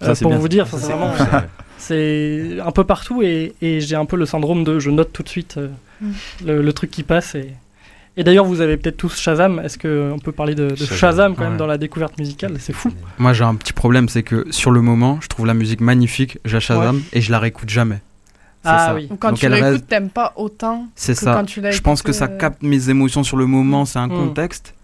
Ça, Euh, c'est pour bien, vous dire, c'est vraiment, c'est un peu partout et, et j'ai un peu le syndrome de je note tout de suite euh, Mm. le, le truc qui passe. Et, et d'ailleurs, vous avez peut-être tous Shazam. Est-ce qu'on peut parler de, de Shazam, Shazam, quand même dans la découverte musicale? C'est fou. Moi, j'ai un petit problème, c'est que sur le moment, je trouve la musique magnifique, la Shazam et je la réécoute jamais. Ah ça. oui. Ou quand Donc tu elle l'écoutes, reste- t'aimes pas autant C'est ça. quand tu l'as Je pense que ça euh, capte mes émotions sur le moment, c'est un Mm. contexte.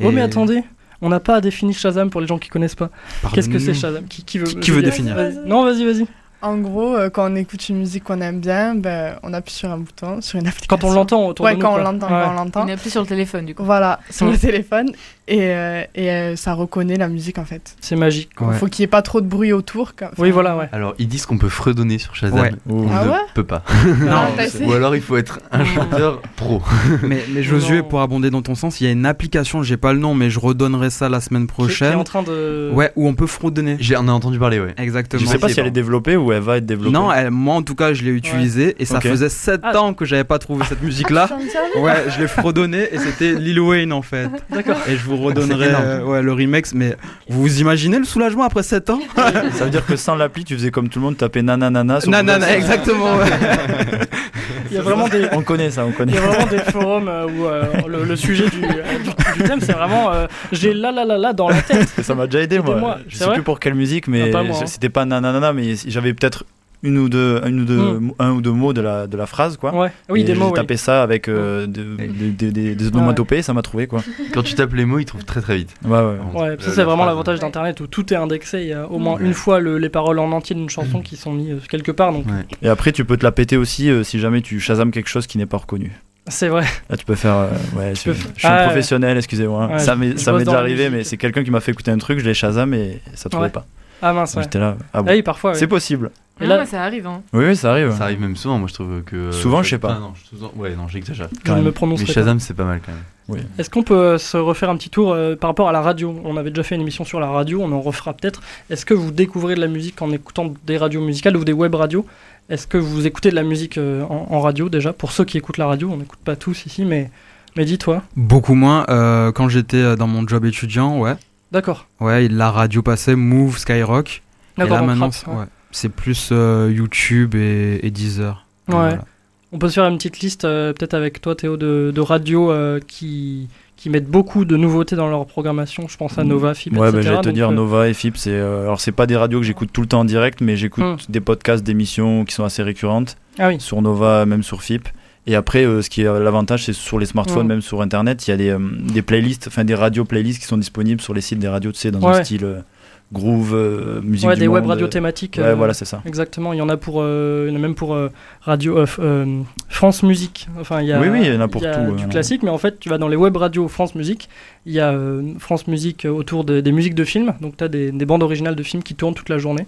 Oh, mais attendez, on n'a pas défini Shazam pour les gens qui connaissent pas. Qu'est-ce que c'est. Shazam qui, qui veut, Qui- définir. Non, vas-y, vas-y. En gros, euh, quand on écoute une musique qu'on aime bien, ben, on appuie sur un bouton, sur une application. Quand on l'entend autour Ouais, de nous. quand on quoi. l'entend, Ouais. quand on l'entend. On appuie sur le téléphone du coup. Voilà, [laughs] sur le téléphone. Et, euh, et euh, ça reconnaît la musique en fait. C'est magique. Ouais. Faut qu'il n'y ait pas trop de bruit autour. Oui, voilà, ouais. Alors, ils disent qu'on peut fredonner sur Shazam. Ouais. Oh. On Ah ne ouais peut pas. [laughs] C'est- essayé Ou alors, il faut être un chanteur pro. [laughs] Mais, mais Josué, Non. pour abonder dans ton sens, il y a une application, j'ai pas le nom, mais je redonnerai ça la semaine Qui- qui est prochaine. en train de. Ouais, où on peut fredonner. J'ai on a entendu parler, ouais. Exactement. Je sais pas si elle est développée ou elle va être développée. Non, elle- moi en tout cas, je l'ai utilisée et ça faisait 7 Ah. ans que j'avais pas trouvé cette musique-là. [laughs] Ouais, je l'ai fredonné et c'était Lil Wayne en fait. [laughs] D'accord. Et je vous redonnerai énorme. euh, ouais, le remix, mais vous vous imaginez le soulagement après 7 ans [laughs] Ça veut dire que sans l'appli, tu faisais comme tout le monde, taper nanana sur Nanana, Google. exactement. ouais. Il y a vraiment des. On connaît ça, on Il connaît. y a vraiment des forums euh, où euh, le, le sujet du, euh, du, du thème, c'est vraiment j'ai là là là là dans la tête. Ça m'a déjà aidé, moi. Aidez-moi, Je sais plus pour quelle musique, mais Ah, moi, hein. c'était pas nanana, mais j'avais peut-être une ou deux, une ou deux, Hmm. un ou deux mots de la, de la phrase, quoi. Ouais. Oui, Et des j'ai mots. oui. tapé ça avec euh, de- de- de- des- des onomatopées, ça m'a trouvé, quoi. Quand tu tapes les mots, ils trouvent très très vite. Ouais, ouais. Ouais, ça c'est vraiment l'avantage d'Internet où tout est indexé. Il y a au moins Ouais. une fois le- les paroles en entier d'une chanson qui sont mises euh, quelque part. Donc Ouais. Et après, tu peux te la péter aussi euh, si jamais tu chasames quelque chose qui n'est pas reconnu. c'est vrai. Là, tu peux faire. euh, ouais, je, peux je faire- suis un Ah, professionnel, excusez-moi. Ouais, ça m'est déjà arrivé, mais c'est quelqu'un qui m'a fait écouter un truc, je l'ai chasam et ça trouvait Ouais. pas. Ah mince. Ouais. J'étais là. Ah bon. Ah oui, parfois. C'est possible. Et là- ça arrive. Hein. Oui, oui, ça arrive. Ça arrive même souvent, moi je trouve que. euh, Souvent, je sais pas. Ah, non, je- souvent- Ouais, non, j'exagère. Je quand ne me Mais prononcerai pas. Shazam, c'est pas mal quand même. Est-ce qu'on peut euh, se refaire un petit tour euh, par rapport à la radio? On avait déjà fait une émission sur la radio, on en refera peut-être. Est-ce que vous découvrez de la musique en écoutant des radios musicales ou des web radios? Est-ce que vous écoutez de la musique euh, en, en radio déjà? Pour ceux qui écoutent la radio, on n'écoute pas tous ici, mais Mais dis-toi. Beaucoup moins. euh, quand j'étais euh, dans mon job étudiant, ouais. D'accord. Ouais, la radio passait, Move, Skyrock. Et D'accord, là maintenant, c'est- ouais. ouais, c'est plus euh, YouTube et, et Deezer. Ouais. Voilà. On peut se faire une petite liste, euh, peut-être avec toi, Théo, de, de radios euh, qui, qui mettent beaucoup de nouveautés dans leur programmation. Je pense à Nova, FIP, Ouais, bah, etc. j'allais te dire euh, Nova et FIP, c'est euh, alors c'est pas des radios que j'écoute tout le temps en direct, mais j'écoute Hmm. des podcasts d'émissions qui sont assez récurrentes Ah oui. sur Nova, même sur FIP. Et après, euh, ce qui est l'avantage, c'est sur les smartphones, même sur Internet, il y a des, euh, des playlists, enfin des radios playlists qui sont disponibles sur les sites des radios, tu sais, dans Ouais. un style euh, groove, euh, musique Ouais, du des web radios euh, thématiques. Ouais, voilà, c'est ça. Exactement. Il y en a pour, il y en a même pour radio France Musique. Enfin, il y a, Oui, oui, il y en a pour il y tout, du classique, mais en fait, tu vas dans les web radios France Musique. Il y a France Musique autour de- des musiques de films. Donc, tu as des, des bandes originales de films qui tournent toute la journée.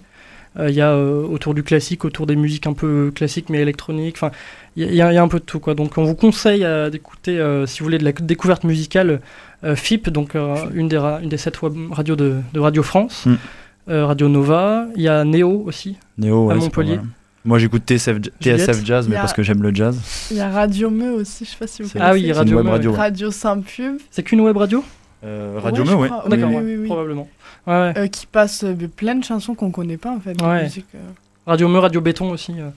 Euh, Il y a euh, autour du classique, autour des musiques un peu classiques mais électroniques. Enfin, il y, a- y un peu de tout. Quoi. Donc, on vous conseille euh, d'écouter, euh, si vous voulez, de la découverte musicale, euh, FIP, donc euh, une, des une des sept web radios de, de Radio France. Mm. Euh, Radio Nova. Il y a Néo aussi. Néo, à ouais, Montpellier. Moi, j'écoute TSF, TSF Jazz, mais a- parce que j'aime le jazz. Il y a Radio Me aussi, je sais pas si vous connaissez. Ah oui, Radio web radio. Radio Saint-Pub. C'est qu'une web radio? Euh, radio Ouais, Me, ouais. D'accord, oui, oui, oui. probablement. Ouais, ouais. Euh, qui passe euh, plein de chansons qu'on connaît pas en fait. de Ouais. musique, euh. Radio Me, Radio Béton aussi. euh.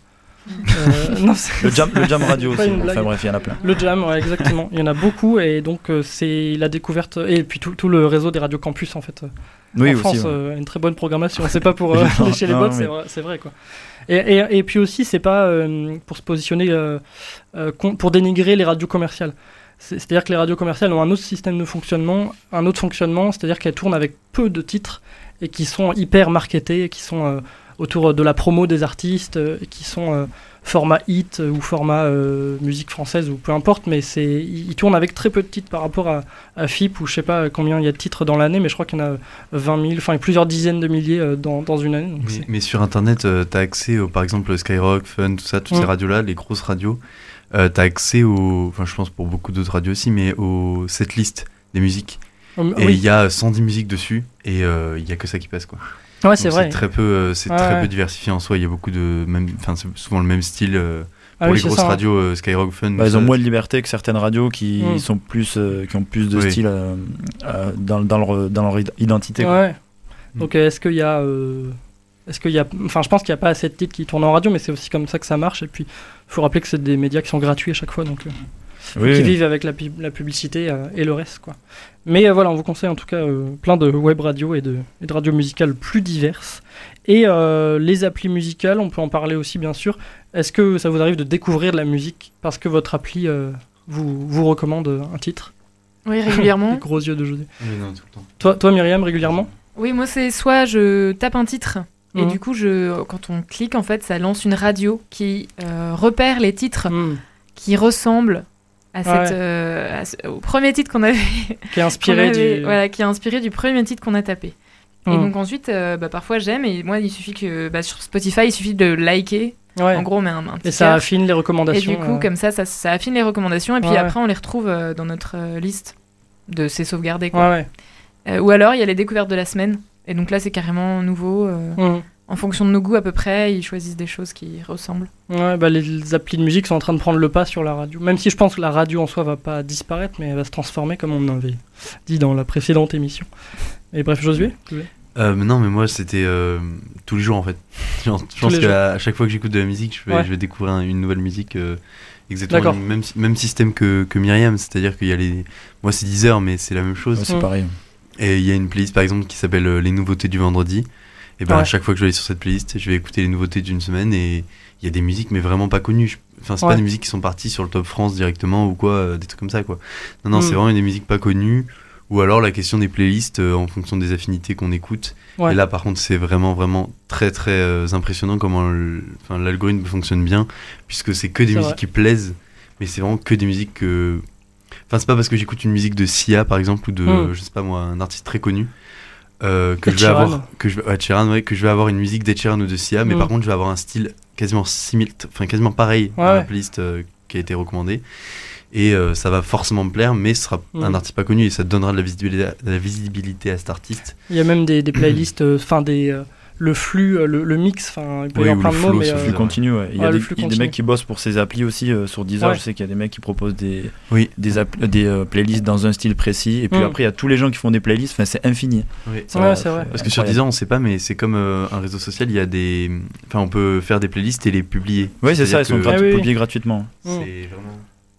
[laughs] Euh, non, Le jam, le jam radio [laughs] aussi. Enfin bref, il y en a plein. Le jam, ouais, exactement. Il y en a beaucoup et donc euh, c'est la découverte et puis tout, tout le réseau des radios campus en fait. euh, Oui, en aussi. France, ouais. euh, une très bonne programmation. C'est pas pour [laughs] euh, Non, lécher les bottes, mais- c'est vrai, quoi. Et, et, et puis aussi, c'est pas euh, pour se positionner euh, euh, pour dénigrer les radios commerciales. C'est- C'est-à-dire que les radios commerciales ont un autre système de fonctionnement, un autre fonctionnement, c'est-à-dire qu'elles tournent avec peu de titres et qui sont hyper marketés, qui sont euh, autour de la promo des artistes, euh, et qui sont euh, format hit euh, ou format euh, musique française ou peu importe, mais c'est ils tournent avec très peu de titres par rapport à, à FIP où je sais pas combien il y a de titres dans l'année, mais je crois qu'il y en a 20 000, enfin plusieurs dizaines de milliers euh, dans, dans une année. Mais, sur internet, tu as accès au, par exemple, Skyrock, Fun, tout ça, toutes Mm. ces radios-là, les grosses radios. Euh, tu as accès aux. Enfin, je pense pour beaucoup d'autres radios aussi, mais aux setlists des musiques. Hum, Et il oui, y a 110 musiques dessus, et euh, il y a que ça qui passe, quoi. Ouais, c'est vrai. très peu, euh, c'est Ouais, très ouais. peu diversifié en soi. Il y a beaucoup de. Même, enfin, c'est souvent le même style. euh, Ah pour oui, les c'est grosses ça, hein. radios, euh, Skyrock, Fun. Bah, ils ont moins de liberté que certaines radios qui Mm. sont plus, euh, qui ont plus de Oui. style euh, euh, dans, dans leur, dans leur id- identité. quoi. Ouais. Donc euh, est-ce qu'il y a euh, est-ce qu'il y a enfin je pense qu'il n'y a pas assez de titres qui tournent en radio mais c'est aussi comme ça que ça marche et puis il faut rappeler que c'est des médias qui sont gratuits à chaque fois donc euh, Oui, qui vivent avec la, pub- la publicité euh, et le reste quoi. Mais euh, voilà, on vous conseille en tout cas euh, plein de web radios et de, et de radios musicales plus diverses et euh, les applis musicales, on peut en parler aussi bien sûr. Est-ce que ça vous arrive de découvrir de la musique parce que votre appli euh, vous, vous recommande un titre? Oui, [laughs] Les régulièrement. gros yeux de José. Oui, non, tout le temps. Toi, toi Myriam, régulièrement? Oui, moi, c'est soit je tape un titre. Et Mhm. du coup, je, quand on clique, en fait, ça lance une radio qui euh, repère les titres Hmm. qui ressemblent à cette, Ouais. euh, à ce- au premier titre qu'on avait, [laughs] Qui est inspiré [laughs] avait- du. voilà, qui est inspiré du premier titre qu'on a tapé. Et Hmm. donc ensuite, euh, bah, parfois j'aime et moi il suffit que bah, sur Spotify il suffit de liker. Ouais. En gros, met un, un petit Et ça cœur. affine les Et recommandations. du coup, euh. comme ça, ça, ça affine les recommandations et puis après on les retrouve euh, dans notre liste de ces sauvegardés. Quoi. Ou alors il y a les découvertes de la semaine et donc là c'est carrément nouveau. Mhm. En fonction de nos goûts à peu près, ils choisissent des choses qui ressemblent. Ouais, bah, les, les applis de musique sont en train de prendre le pas sur la radio. Même si je pense que la radio en soi va pas disparaître, mais elle va se transformer comme on avait dit dans la précédente émission. Et bref, Josué Euh, non, mais moi, c'était euh, tous les jours en fait. [laughs] Genre, je pense qu'à à chaque fois que j'écoute de la musique, je vais, Ouais. je vais découvrir un- une nouvelle musique. euh, exactement le même, même système que, que Myriam, c'est-à-dire qu'il y a les. Moi, c'est 10 heures, mais c'est la même chose. Ouais, c'est Mm. pareil. Et il y a une playlist par exemple qui s'appelle euh, Les nouveautés du vendredi. Et ben Ouais. à chaque fois que je vais aller sur cette playlist, je vais écouter les nouveautés d'une semaine et il y a des musiques mais vraiment pas connues. Enfin, c'est Ouais. pas des musiques qui sont parties sur le top France directement ou quoi, euh, des trucs comme ça quoi. Non, non, Mm. c'est vraiment des musiques pas connues. Ou alors la question des playlists euh, en fonction des affinités qu'on écoute. Ouais. Et là par contre c'est vraiment vraiment très très euh, impressionnant comment l'algorithme fonctionne bien puisque c'est que des musiques vrai. qui plaisent mais c'est vraiment que des musiques que enfin c'est pas parce que j'écoute une musique de Sia par exemple ou de Mm. je sais pas moi un artiste très connu euh, que je vais avoir que je vais ouais, que je vais avoir une musique d'Ed Sheeran ou de Sia mais Mm. par contre je vais avoir un style quasiment simil enfin quasiment pareil dans la playlist euh, qui a été recommandée et euh, ça va forcément me plaire mais ce sera Mm. un artiste pas connu et ça donnera de la visibilité, de la visibilité à cet artiste Il y a même des, des playlists, enfin des, le flux, euh, le, le mix, enfin, il peut Oui, y avoir plein le de mots, mais euh, flux continu, ouais. Il y a, des, flux il y a des continu. mecs qui bossent pour ces applis aussi euh, sur Deezer. Ouais. Je sais qu'il y a des mecs qui proposent des, Oui. des, app- des euh, playlists dans un style précis. Et puis Mm. après, il y a tous les gens qui font des playlists. Enfin, c'est infini. Oui. C'est vrai. Parce que sur. Deezer, on sait pas, mais c'est comme euh, un réseau social, il y a des. Enfin, on peut faire des playlists et les publier. Oui, c'est ça, ils C'est-à-dire sont Ah publiés gratuitement. Mm. C'est vraiment.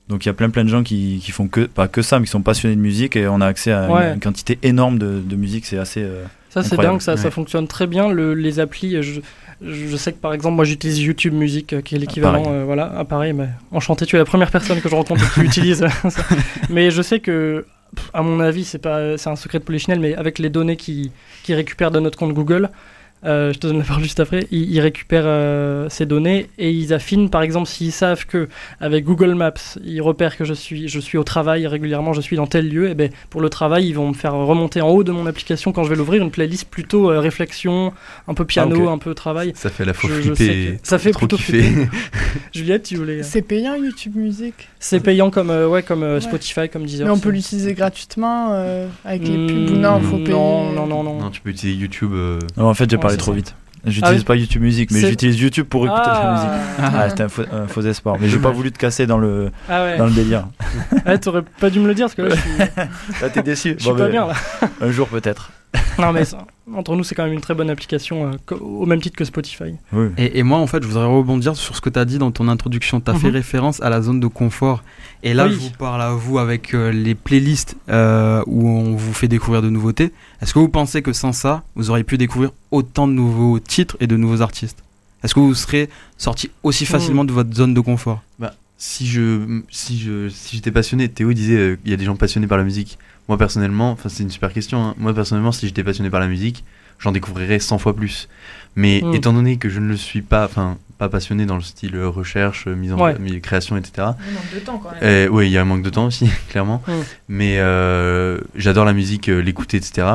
Donc il y a plein plein de gens qui, qui font que pas que ça, mais qui sont passionnés de musique et on a accès à une- Ouais. une, quantité énorme de, de musique. C'est assez. euh, Ça, c'est dingue, ça, ça fonctionne très bien. Le, les applis, je, je sais que par exemple, moi j'utilise YouTube Music, euh, qui est l'équivalent. pareil. euh, voilà, ah, pareil, mais enchanté, tu es la première personne que je rencontre qui utilise [laughs] [laughs] ça. Mais je sais que, à mon avis, c'est pas, c'est un secret de Polichinelle, mais avec les données qu'ils qui récupèrent de notre compte Google, euh, je te donne la parole juste après, ils, ils récupèrent euh, ces données et ils affinent, par exemple, s'ils savent que avec Google Maps, ils repèrent que je suis, je suis au travail régulièrement, je suis dans tel lieu, et ben pour le travail, ils vont me faire remonter en haut de mon application quand je vais l'ouvrir une playlist plutôt euh, réflexion, un peu piano, Ah, un peu travail. Ça fait à la fois Je- flipper. que- ça fait trop plutôt kiffer. flipper. [laughs] Juliette, tu voulais. C'est payant YouTube Music. C'est payant comme, euh, ouais, comme euh, Ouais. Spotify, comme Deezer. Mais on peut l'utiliser gratuitement euh, avec les pubs. Hmm, Non, faut payer. Non, non, non, non. Non, tu peux utiliser YouTube. euh, Non, en fait, j'ai Ouais, parlé trop ça. vite. J'utilise oui pas YouTube Music, mais j'utilise YouTube pour écouter la musique. Ah, Ah, c'était un faux, un faux espoir. Mais j'ai pas voulu te casser dans le, ah ouais. dans le délire. Ah, t'aurais pas dû me le dire parce que là, je suis, [laughs] Là, t'es déçu. je suis pas bien là. Un jour peut-être. [laughs] Non, mais ça, entre nous, c'est quand même une très bonne application, euh, au même titre que Spotify. Oui. Et, et moi, en fait, je voudrais rebondir sur ce que tu as dit dans ton introduction. Tu as fait Mhm. référence à la zone de confort. Et là, Oui. je vous parle à vous avec euh, les playlists euh, où on vous fait découvrir de nouveautés. Est-ce que vous pensez que sans ça, vous auriez pu découvrir autant de nouveaux titres et de nouveaux artistes? Est-ce que vous serez sorti aussi facilement de votre zone de confort? Si je si je si j'étais passionné Théo disait euh, il y a des gens passionnés par la musique moi personnellement enfin c'est une super question hein. moi personnellement si j'étais passionné par la musique j'en découvrirais 100 fois plus mais Mm. étant donné que je ne le suis pas enfin pas passionné dans le style euh, recherche euh, mise en Ouais. mise- création etc On manque de temps quand même. euh, oui il y a un manque de temps aussi [laughs] clairement Mm. mais euh, j'adore la musique euh, l'écouter etc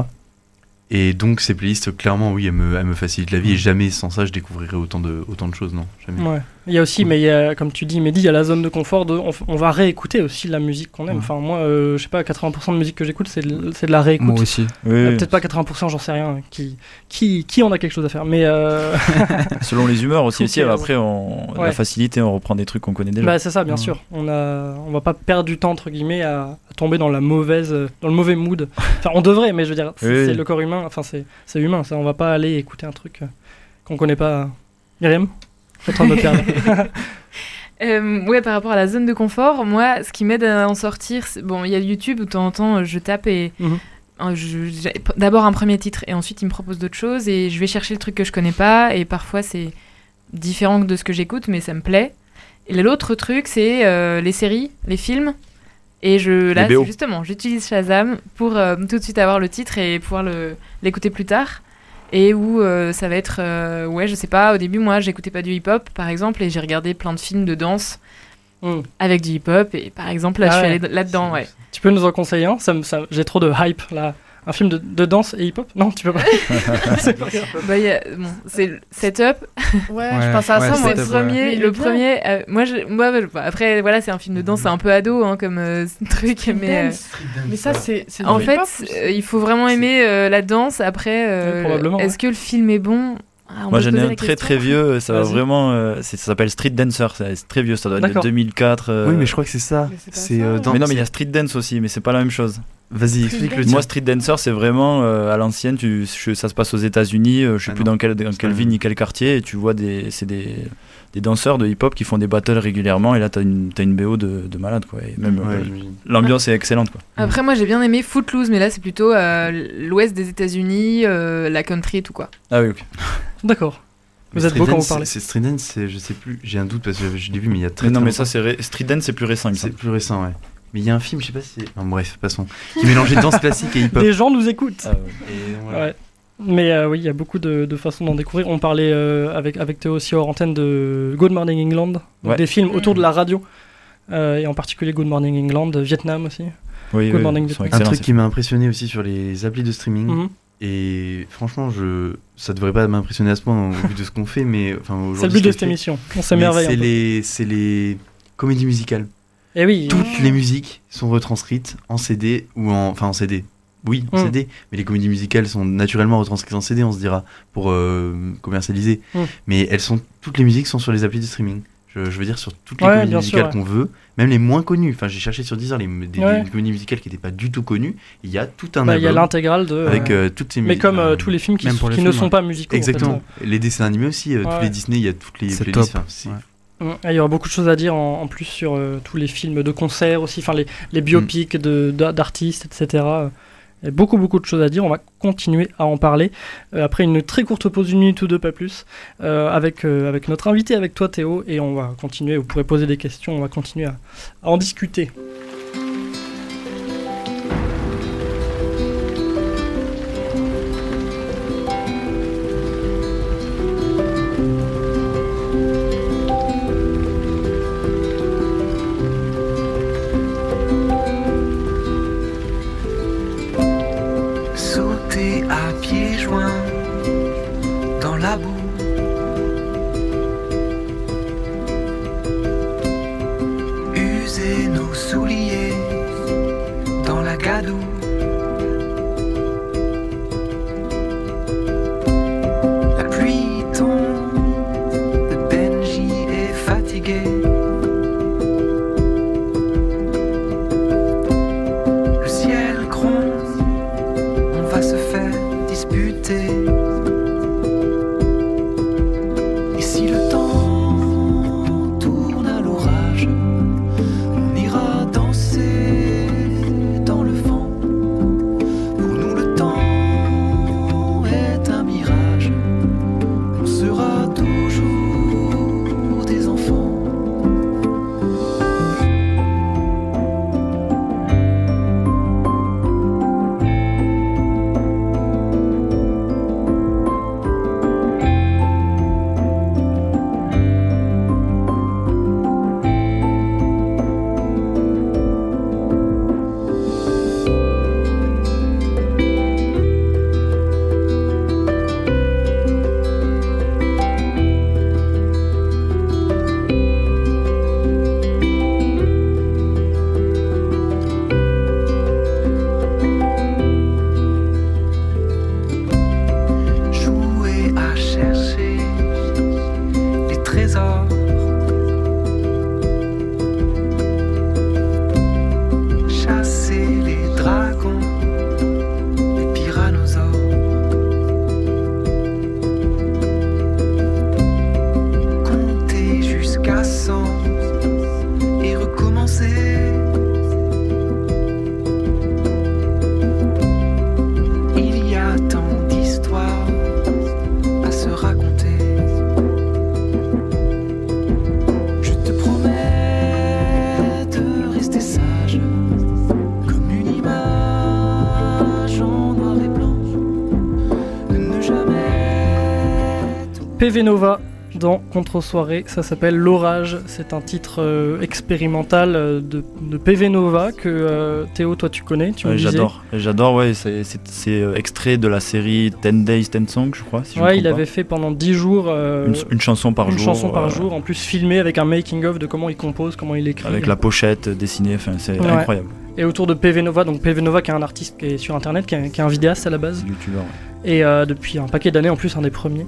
et donc ces playlists clairement oui elles me, elles me facilitent la vie et jamais sans ça je découvrirais autant de autant de choses non jamais Ouais. Il y a aussi, mais il y a, comme tu dis, Mehdi, il y a la zone de confort. De, on, va réécouter aussi la musique qu'on aime. Ouais. Enfin, moi, euh, je sais pas, 80% de musique que j'écoute, c'est de, de la réécoute. Moi aussi. Oui, Euh. Peut-être pas 80%, j'en sais rien. Qui, qui, qui en a quelque chose à faire Mais euh, [laughs] [laughs] Selon les humeurs aussi. Après, on, Ouais. la facilité, on reprend des trucs qu'on connaît déjà. bah, c'est ça, bien Ouais. sûr. On a, on va pas perdre du temps entre guillemets à, à tomber dans la mauvaise, euh, dans le mauvais mood. [laughs] Enfin, on devrait, mais je veux dire, c'est Oui. le corps humain. Enfin, c'est humain. Ça, on va pas aller écouter un truc euh, qu'on connaît pas. Myriam, de me perdre. Euh, ouais, par rapport à la zone de confort, moi, ce qui m'aide à en sortir, c'est- bon, il y a YouTube où de temps en temps, euh, je tape et Mhm. euh, d'abord un premier titre et ensuite il me propose d'autres choses et je vais chercher le truc que je connais pas et parfois c'est différent de ce que j'écoute, mais ça me plaît. Et l'autre truc, c'est euh, les séries, les films. Et je, là, justement, j'utilise Shazam pour euh, tout de suite avoir le titre et pouvoir l'écouter plus tard. Et où euh, ça va être, euh, ouais, je sais pas, au début, moi, j'écoutais pas du hip-hop, par exemple, et j'ai regardé plein de films de danse Mm. avec du hip-hop. Et par exemple, là, Ah je suis ouais. allée là-dedans, ouais. Tu peux nous en conseiller un? Ça- J'ai trop de hype là. Un film de, de danse et hip-hop Non, tu peux pas. [laughs] C'est. Bah, il y a- bon, setup. Ouais, Ouais, je pense à ouais, ça, c'est moi. le premier, le premier. euh, moi, je, moi, bah, après, voilà, c'est un film de danse, c'est un peu ado, hein, comme euh, [laughs] truc, mais. euh, Dance. Mais ça, c'est c'est En fait, euh, il faut vraiment aimer euh, la danse. Après, euh, est-ce ouais. que le film est bon? Ah, Moi j'en ai un très très vieux, ça va vraiment. euh, ça s'appelle Street Dancer, c'est très vieux, ça doit être de D'accord. 2004. euh, oui mais je crois que c'est ça Mais c'est euh, dans- non, mais il y a Street Dance aussi, mais c'est pas la même chose. vas-y explique le Moi. Street Dancer, c'est vraiment euh, à l'ancienne. Ça se passe aux États-Unis. euh, je sais Ah plus non. dans quelle, dans C'est quelle pas- ville ni quel quartier. Et tu vois des, c'est des, des danseurs de hip-hop qui font des battles régulièrement. Et là, t'as une, t'as une BO de, de malade, quoi. Et même Ouais, euh, l'ambiance est excellente, quoi. Après, moi, j'ai bien aimé Footloose, mais là, c'est plutôt euh, l'ouest des États-Unis, euh, la country et tout quoi. Ah oui, ok. [laughs] D'accord. Vous êtes beau quand vous parlez. c'est Street Dance c'est je sais plus j'ai un doute parce que je l'ai vu mais il y a très Mais non, très mais ça, c'est ré- Street Dance, c'est plus récent, il me c'est plus récent ouais mais il y a un film je sais pas si c'est- enfin, bref passons qui mélangeait danse classique et hip hop Les gens nous écoutent. Ah, ouais. Et voilà. Ouais. Mais euh, oui, il y a beaucoup de, de façons d'en découvrir. On parlait euh, avec, avec Théo aussi hors antenne de Good Morning England, Ouais. des films autour Mm. de la radio, euh, et en particulier Good Morning England, Vietnam aussi. Oui, Good oui, morning, Vietnam. un truc qui m'a impressionné aussi sur les applis de streaming Mhm. et franchement je ça devrait pas m'impressionner à ce point au vu de ce qu'on fait mais enfin C'est le but de cette émission. On s'émerveille c'est les c'est les comédies musicales Et oui, toutes les musiques sont retranscrites en CD ou en enfin en CD oui, en Mm. CD, mais les comédies musicales sont naturellement retranscrites en CD, on se dira, pour euh, commercialiser. Mm. Mais elles sont, toutes les musiques sont sur les applis de streaming. Je, je veux dire, sur toutes les Ouais, comédies musicales ouais. qu'on veut, même les moins connues. Enfin, j'ai cherché sur Deezer les, des, Ouais. des comédies musicales qui n'étaient pas du tout connues. Il y a tout un Bah, Il y a l'intégrale de. avec euh, euh, toutes ces mais comme euh, euh, tous les films qui, les ne sont ouais. pas musicaux. en fait, Exactement. Les dessins animés aussi, euh, Ouais. tous les Disney, il y a toutes les C'est playlists. top. Enfin, c'est- Ouais. Mm. Ah, Il y aura beaucoup de choses à dire en, en plus sur euh, tous les films de concert aussi, enfin les, les biopics de- d'a- d'artistes, etc. Beaucoup beaucoup de choses à dire, on va continuer à en parler. Euh, après une très courte pause d'une minute ou deux, pas plus, euh, avec, euh, avec notre invité, avec toi Théo, et on va continuer, vous pourrez poser des questions, on va continuer à en discuter. Souliers dans la gadoue. PV Nova dans Contre-soirée, ça s'appelle L'orage, c'est un titre euh, expérimental euh, de, de PV Nova que euh, Théo, toi tu connais, tu Ouais. J'adore, j'adore, ouais, c'est- extrait de la série 10 Days, 10 Songs, je crois. Si je me Ouais, il pas. avait fait pendant 10 jours euh, une, une chanson par une jour. chanson par jour, en plus filmé avec un making-of de comment il compose, comment il écrit. Avec la pochette dessinée, enfin, c'est Ouais. incroyable. Et autour de PV Nova, donc PV Nova qui est un artiste qui est sur internet, qui est, qui est un vidéaste à la base, ouais. et depuis un paquet d'années en plus, un des premiers.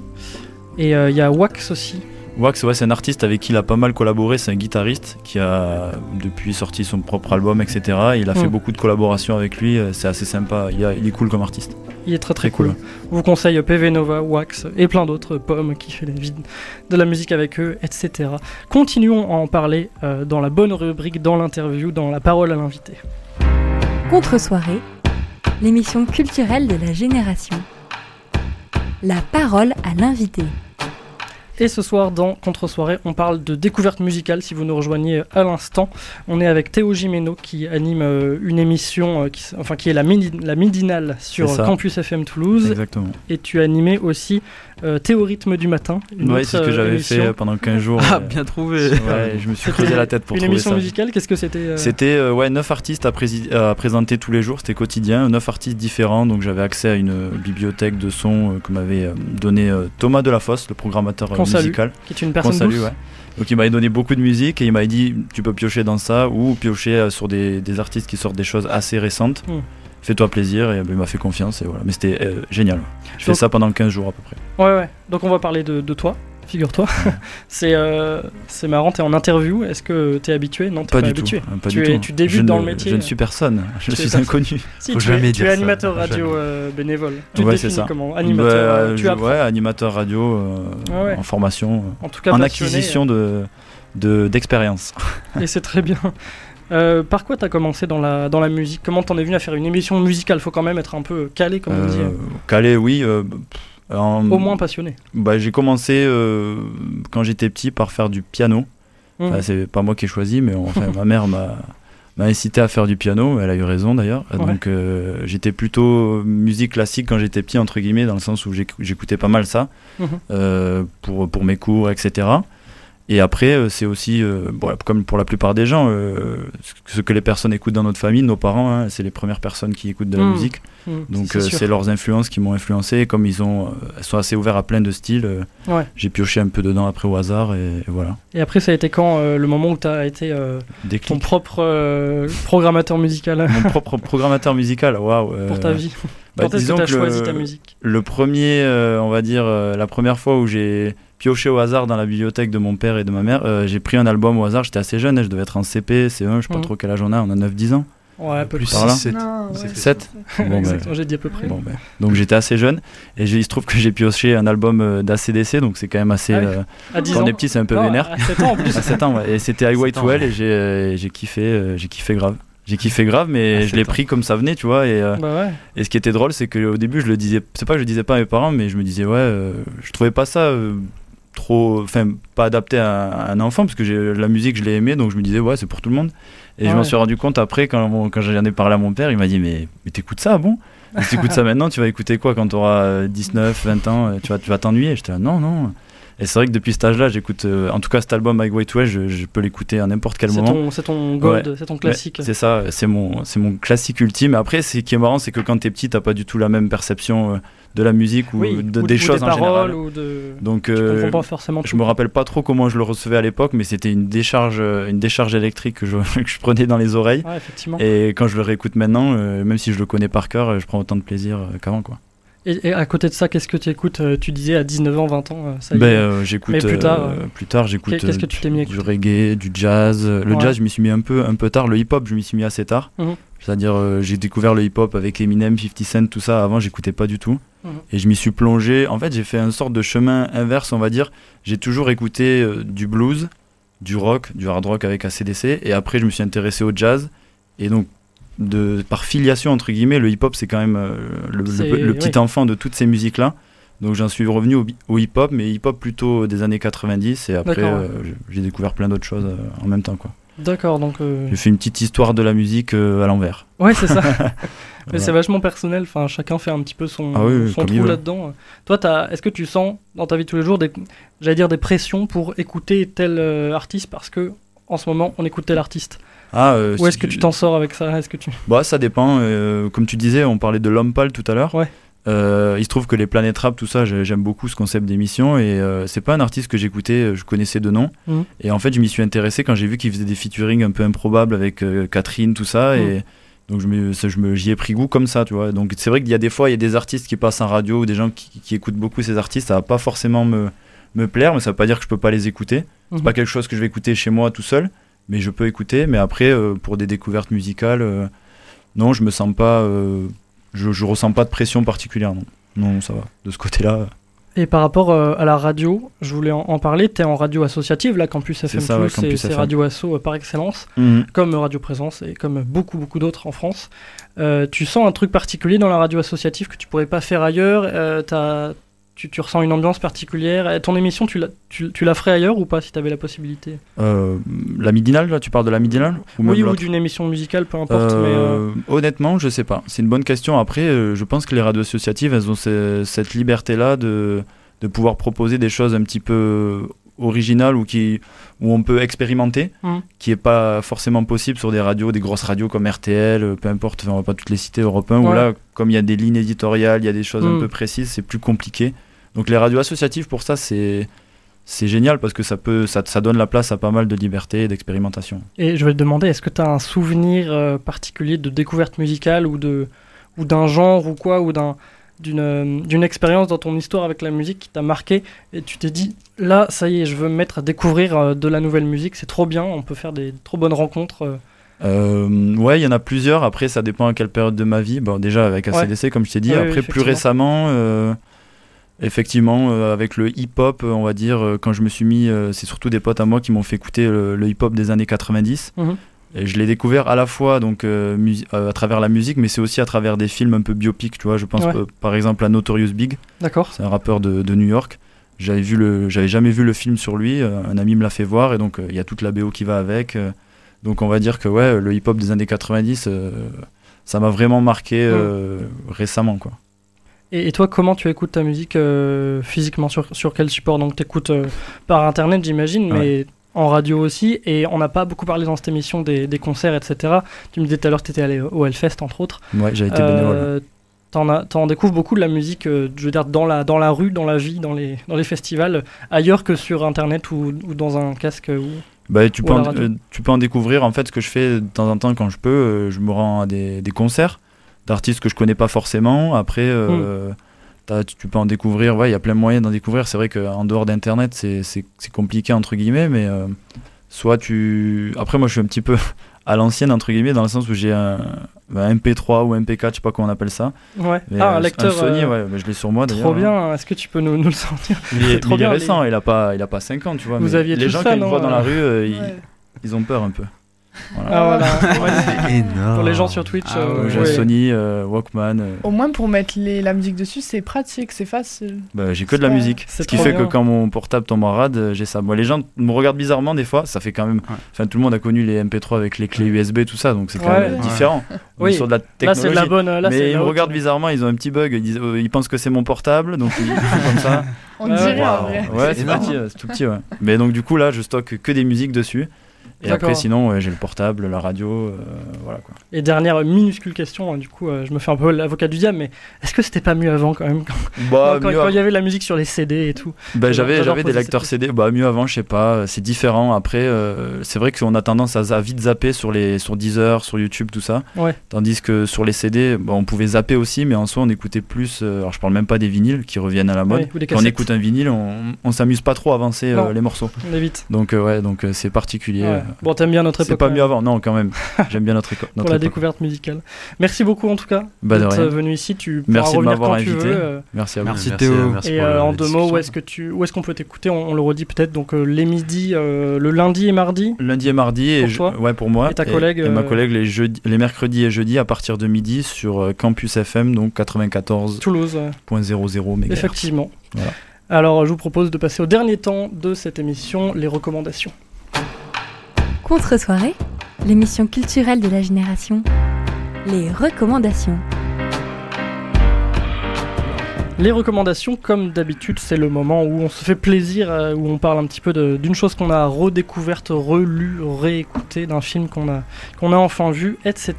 Et euh, il y a Wax aussi. Wax, ouais, c'est un artiste avec qui il a pas mal collaboré. C'est un guitariste qui a depuis sorti son propre album, etc. Il a fait Mm. beaucoup de collaborations avec lui. euh, C'est assez sympa. Il, a- il est cool comme artiste. Il est très très, Très cool. cool. On vous conseille PV Nova, Wax et plein d'autres, Pomme qui fait de la musique avec eux, etc. Continuons à en parler euh, dans la bonne rubrique, dans l'interview, dans la parole à l'invité. Contre-soirée, l'émission culturelle de la génération. La parole à l'invité. Et ce soir, dans Contre-soirée, on parle de découverte musicale. Si vous nous rejoignez à l'instant, on est avec Théo Gimeno qui anime euh, une émission, euh, qui, enfin qui est la, midi- la midinale sur. Campus FM Toulouse. Exactement. Et tu as animé aussi euh, Théorythme du matin. autre, c'est ce que euh, j'avais fait pendant 15 jours. Ah, euh, bien trouvé. Ouais, je me suis C'était creusé la tête pour Une trouver émission ça. musicale, qu'est-ce que c'était euh, C'était euh, ouais, 9 artistes à, présenter tous les jours, c'était quotidien, 9 artistes différents, donc j'avais accès à une euh, bibliothèque de sons euh, que m'avait euh, donné euh, Thomas Delafosse, le programmateur euh, salue, musical. Qui est une Qu'on personne salue, douce. ouais. Donc il m'avait donné beaucoup de musique et il m'avait dit tu peux piocher dans ça ou piocher euh, sur des, des artistes qui sortent des choses assez récentes. Mm. Fais-toi plaisir, et il m'a fait confiance, et voilà. Mais c'était euh, génial. Je fais ça pendant 15 jours à peu près. Ouais, ouais. Donc on va parler de, de toi, figure-toi. [laughs] c'est euh, c'est marrant, t'es en interview. Est-ce que t'es habitué? Non, t'es Pas pas, du habitué. tout. pas tu, du es- tout. tu débutes Je dans ne- le métier. Je ne suis personne, [laughs] je Tu es suis inconnu. Si, Faut tu, jamais es, tu dire es ça, animateur radio euh, bénévole. Tu Ouais, c'est définis ça. comment? Animateur. Bah, euh, tu je- apprends. ouais, animateur radio euh, Ah ouais. en formation, En tout cas, en passionné, acquisition de de- d'expérience. Et c'est très bien. [laughs] Euh, par quoi t'as commencé dans la, dans la musique? Comment t'en es venu à faire une émission musicale? Faut quand même être un peu calé, comme on dit. Euh, Calais, oui. euh, en- Au moins passionné. Bah, j'ai commencé quand j'étais petit par faire du piano. Mhm. Enfin, c'est pas moi qui ai choisi, mais enfin, [laughs] ma mère m'a m'a incité à faire du piano. Elle a eu raison d'ailleurs. Ouais. Donc euh, j'étais plutôt musique classique quand j'étais petit entre guillemets, dans le sens où j'éc- j'écoutais pas mal ça euh, pour pour mes cours, etc. Et après, euh, c'est aussi, euh, bon, comme pour la plupart des gens, euh, ce que les personnes écoutent dans notre famille, nos parents, hein, c'est les premières personnes qui écoutent de la Mhm. musique. Mhm, Donc c'est euh, leurs influences qui m'ont influencé. Et Comme ils ont, sont assez ouverts à plein de styles, Ouais. j'ai pioché un peu dedans après au hasard et, et voilà. Et après, ça a été quand le moment où t'as été euh, ton propre programmateur musical? Mon propre programmateur musical, waouh. [laughs] pour ta vie bah, Quand est-ce que t'as que choisi ta musique? Le premier, on va dire, la première fois où j'ai pioché au hasard dans la bibliothèque de mon père et de ma mère, euh, j'ai pris un album au hasard, j'étais assez jeune, hein, je devais être en CP, C1, je sais pas trop quel âge on a, on a 9-10 ans. Ouais, à peu Plus près. Par là. 6, 7. Non, ouais. C'est 7 Bon, ben, Exactement, j'ai dit à peu près. bon, ben, Donc j'étais assez jeune et il se trouve que j'ai pioché un album euh, d'ACDC, donc c'est quand même assez... Ah oui. euh, À 10 quand on ans. est petit, c'est un peu Non, vénère. À 7 ans en plus. [laughs] À 7 ans, ouais. Et c'était I Wait 7 ans, Well ouais. et j'ai euh, kiffé, euh, j'ai kiffé grave. J'ai kiffé grave, mais je 7 l'ai pris comme ça venait, tu vois. Et, euh, bah ouais. et ce qui était drôle, c'est qu'au début, je le disais, c'est pas que je le disais pas à mes parents, mais je me disais, ouais, euh, je trouvais pas ça euh, trop, enfin, pas adapté à, à un enfant, parce que la musique, je l'ai aimé, donc je me disais, ouais, c'est pour tout le monde. Et je Ouais. m'en suis rendu compte après, quand, quand j'en ai parlé à mon père, il m'a dit, mais, mais t'écoutes ça, bon? Si t'écoutes ça [laughs] maintenant, tu vas écouter quoi quand t'auras euh, 19, 20 ans euh, Tu vas tu vas t'ennuyer? J'étais là, non, non. Et c'est vrai que depuis cet âge-là, j'écoute, euh, en tout cas cet album I Wait Well, je, je peux l'écouter à n'importe quel moment. c'est ton gold, c'est ton classique. Ouais, c'est ça, c'est mon, c'est mon classique ultime. Après, ce qui est marrant, c'est que quand t'es petit, t'as pas du tout la même perception euh, de la musique ou oui, de, ou- des ou choses en paroles, général. Ou de... Donc, euh, pas forcément je tout. me rappelle pas trop comment je le recevais à l'époque, mais c'était une décharge, une décharge électrique que je, [laughs] que je prenais dans les oreilles. Ouais, effectivement. Et quand je le réécoute maintenant, même si je le connais par cœur, je prends autant de plaisir qu'avant, quoi. Et, et à côté de ça, qu'est-ce que tu écoutes euh, Tu disais à 19 ans, 20 ans, euh, ça. Ben, euh, j'écoute. Plus tard, euh, plus tard, j'écoute. qu'est-ce que tu t'es mis Du reggae, du jazz. Le Ouais. jazz, je m'y suis mis un peu, un peu tard. Le hip-hop, je m'y suis mis assez tard. Mhm. C'est-à-dire, euh, j'ai découvert le hip-hop avec Eminem, 50 Cent, tout ça. Avant, j'écoutais pas du tout. Mhm. Et je m'y suis plongé. En fait, j'ai fait une sorte de chemin inverse, on va dire. J'ai toujours écouté du blues, du rock, du hard rock avec ACDC. Et après, je me suis intéressé au jazz. Et donc, de, par filiation, entre guillemets, le hip-hop, c'est quand même euh, le, le- C'est- le petit enfant de toutes ces musiques-là. Donc j'en suis revenu au, hip-hop, mais hip-hop plutôt des années 90. Et après, euh, j'ai découvert plein d'autres choses euh, en même temps. quoi. D'accord, donc. euh, J'ai fait une petite histoire de la musique à l'envers. Ouais, c'est ça. [laughs] Mais c'est vachement personnel. Enfin, chacun fait un petit peu son, Ah oui, son trou là-dedans. Toi, est-ce que tu sens dans ta vie de tous les jours des, j'allais dire des pressions pour écouter tel artiste parce que en ce moment on écoute tel artiste? Ah, euh, Ou si est-ce que tu t'en sors avec ça? Est-ce que tu Bah, ça dépend. euh, comme tu disais, on parlait de l'homme pâle tout à l'heure. Ouais. Euh, il se trouve que les planètes rap, tout ça, j'ai- j'aime beaucoup ce concept d'émission. Et c'est pas un artiste que j'écoutais, je connaissais de nom. Mhm. Et en fait, je m'y suis intéressé quand j'ai vu qu'il faisait des featuring un peu improbables avec Catherine, tout ça. Mhm. Et donc, je me, ça, je me, j'y ai pris goût comme ça, tu vois. Donc, c'est vrai qu'il y a des fois, il y a des artistes qui passent en radio ou des gens qui, qui écoutent beaucoup ces artistes. Ça va pas forcément me, me plaire, mais ça veut pas dire que je peux pas les écouter. Mhm. C'est pas quelque chose que je vais écouter chez moi tout seul, mais je peux écouter. Mais après, euh, pour des découvertes musicales, euh, non, je me sens pas. euh, je, je ressens pas de pression particulière, non. Non, ça va. De ce côté-là, Et par rapport à la radio, je voulais en, en parler. Tu es en radio associative, là, Campus FM, ça, ouais, c'est. Radio Asso par excellence, Mhm. comme Radio Présence et comme beaucoup, beaucoup d'autres en France. Tu sens un truc particulier dans la radio associative que tu pourrais pas faire ailleurs tu, tu ressens une ambiance particulière Ton émission, tu la, tu, tu la ferais ailleurs ou pas si tu avais la possibilité? Euh, la midinale, là, tu parles de la midinale ou Oui, ou d'une émission musicale, peu importe. mais, Euh, euh, Honnêtement, je sais pas. C'est une bonne question. Après, je pense que les radios associatives, elles ont ce- cette liberté-là de, de pouvoir proposer des choses un petit peu originales ou qui, où on peut expérimenter, Mhm. qui est pas forcément possible sur des radios, des grosses radios comme RTL, euh, peu importe, enfin, on va pas toutes les citer, Europe 1, où Ouais. là, comme il y a des lignes éditoriales, il y a des choses un peu précises, c'est plus compliqué. Donc les radios associatives, pour ça, c'est c'est génial parce que ça, peut, ça, ça donne la place à pas mal de liberté et d'expérimentation. Et je vais te demander, est-ce que tu as un souvenir euh, particulier de découverte musicale ou de ou d'un genre ou quoi, ou d'un d'une euh, d'une expérience dans ton histoire avec la musique qui t'a marqué et tu t'es dit là ça y est je veux me mettre à découvrir euh, de la nouvelle musique c'est trop bien on peut faire des trop bonnes rencontres euh. Ouais, il y en a plusieurs. Après, ça dépend à quelle période de ma vie. Bon, déjà avec Ouais. ACDC, comme je t'ai dit. Ouais, oui, Après, plus récemment, euh, effectivement, euh, avec le hip-hop, on va dire, quand je me suis mis, c'est surtout des potes à moi qui m'ont fait écouter le, le hip-hop des années 90. Mhm. Et je l'ai découvert à la fois donc euh, euh, à travers la musique, mais c'est aussi à travers des films un peu biopiques. Tu vois, je pense Ouais. euh, par exemple à Notorious Big. d'accord C'est un rappeur de, de New York. J'avais vu le, j'avais jamais vu le film sur lui. euh, un ami me l'a fait voir et donc il y a toute la BO qui va avec. donc on va dire que ouais, le hip-hop des années 90, euh, ça m'a vraiment marqué récemment quoi. et, toi comment tu écoutes ta musique euh, physiquement? Sur, sur quel support? Donc t'écoutes euh, par internet j'imagine mais en radio aussi et on n'a pas beaucoup parlé dans cette émission des, des concerts etc tu me disais tout à l'heure que tu étais allé au Hellfest entre autres Ouais, j'ai été bénévole. Euh, T'en, as- t'en découvres beaucoup de la musique, euh, je veux dire, dans la, dans la rue, dans la vie, dans les, dans les festivals, euh, ailleurs que sur Internet ou, ou dans un casque. Ou... Bah, tu, ou peux en, euh, tu peux en découvrir. En fait, ce que je fais de temps en temps quand je peux, je me rends à des, des concerts d'artistes que je connais pas forcément. Après, Hmm. Tu, peux en découvrir. Ouais, il y a plein de moyens d'en découvrir. C'est vrai qu'en dehors d'Internet, c'est- compliqué entre guillemets, mais euh, soit tu. Après, moi, je suis un petit peu [laughs] à l'ancienne entre guillemets dans le sens où j'ai un, un MP3 ou un MP4, je sais pas comment on appelle ça. Ouais. Mais, ah, euh, un lecteur. Sony, euh, ouais, bah, je l'ai sur moi d'ailleurs. Trop bien, est-ce que tu peux nous, nous le sortir? Il est, trop est récent, il a pas, il a pas 5 ans, tu vois. Vous mais aviez les gens ça, qui le non, voient dans la rue, euh, ils, ils ont peur un peu. Voilà. Ah voilà. [laughs] Ouais, C'est énorme. Pour les gens sur Twitch, Ah euh, ouais. Sony, euh, Walkman. euh, Au moins pour mettre les, la musique dessus, c'est pratique, c'est facile. bah, j'ai que de la musique. Ce qui fait bien. que quand mon portable tombe en rade, j'ai ça. Moi, les gens me regardent bizarrement des fois. Ça fait quand même. Ouais. Enfin, tout le monde a connu les MP3 avec les clés USB, tout ça, donc c'est quand Ouais. même différent. On est Oui. sur de la Là, technologie. c'est de la bonne. Là, mais ils me regardent bizarrement, ils ont un petit bug, ils, disent, euh, ils pensent que c'est mon portable, donc ils font comme ça. [laughs] On dirait en waouh. vrai. Ouais, C'est c'est énorme. petit, c'est tout petit, ouais. Mais donc, du coup, là, je stocke que des musiques dessus. Et après, sinon, ouais, j'ai le portable, la radio, euh, voilà quoi. Et dernière minuscule question, hein, du coup, euh, je me fais un peu l'avocat du diable, mais est-ce que c'était pas mieux avant quand même Quand Bah, quand- mieux quand il y avait la musique sur les CD et tout? Bah, j'avais des lecteurs CD, bah mieux avant, je sais pas, c'est différent. Après, euh, c'est vrai qu'on a tendance à, vite zapper sur les sur Deezer, sur YouTube, tout ça. Ouais. Tandis que sur les CD, bah, on pouvait zapper aussi, mais en soi, on écoutait plus. euh, alors, je parle même pas des vinyles qui reviennent à la mode. Ouais, ou des Quand on écoute un vinyle, on, on s'amuse pas trop à avancer euh, les morceaux. On évite. Donc euh, ouais, donc euh, c'est particulier. Ouais. Bon, t'aimes bien notre C'est époque. pas quand mieux même, avant, non, quand même. [laughs] J'aime bien notre, éco- Pour notre la époque. découverte musicale. Merci beaucoup en tout cas Bah, d'être venu ici. Tu pourras Merci de revenir m'avoir quand tu invité. veux. euh, Merci à vous. Merci, Théo. merci Et pour euh, la en deux mots, où est-ce que tu, où est-ce qu'on peut t'écouter? On, on le redit peut-être. Donc euh, les midis, euh, le lundi et mardi. Lundi et mardi, et Pour je- toi ouais pour moi. Et ta collègue, et ma euh, collègue les jeudis, les mercredis et jeudis à partir de midi sur Campus FM, donc 94.00 Toulouse, effectivement. Voilà. Alors je vous propose de passer au dernier temps de cette émission, les recommandations. Contre-soirée, l'émission culturelle de la génération. Les recommandations. Les recommandations, comme d'habitude, c'est le moment où on se fait plaisir, euh, où on parle un petit peu d'une chose qu'on a redécouverte, relue, réécoutée, d'un film qu'on a, qu'on a enfin vu, etc.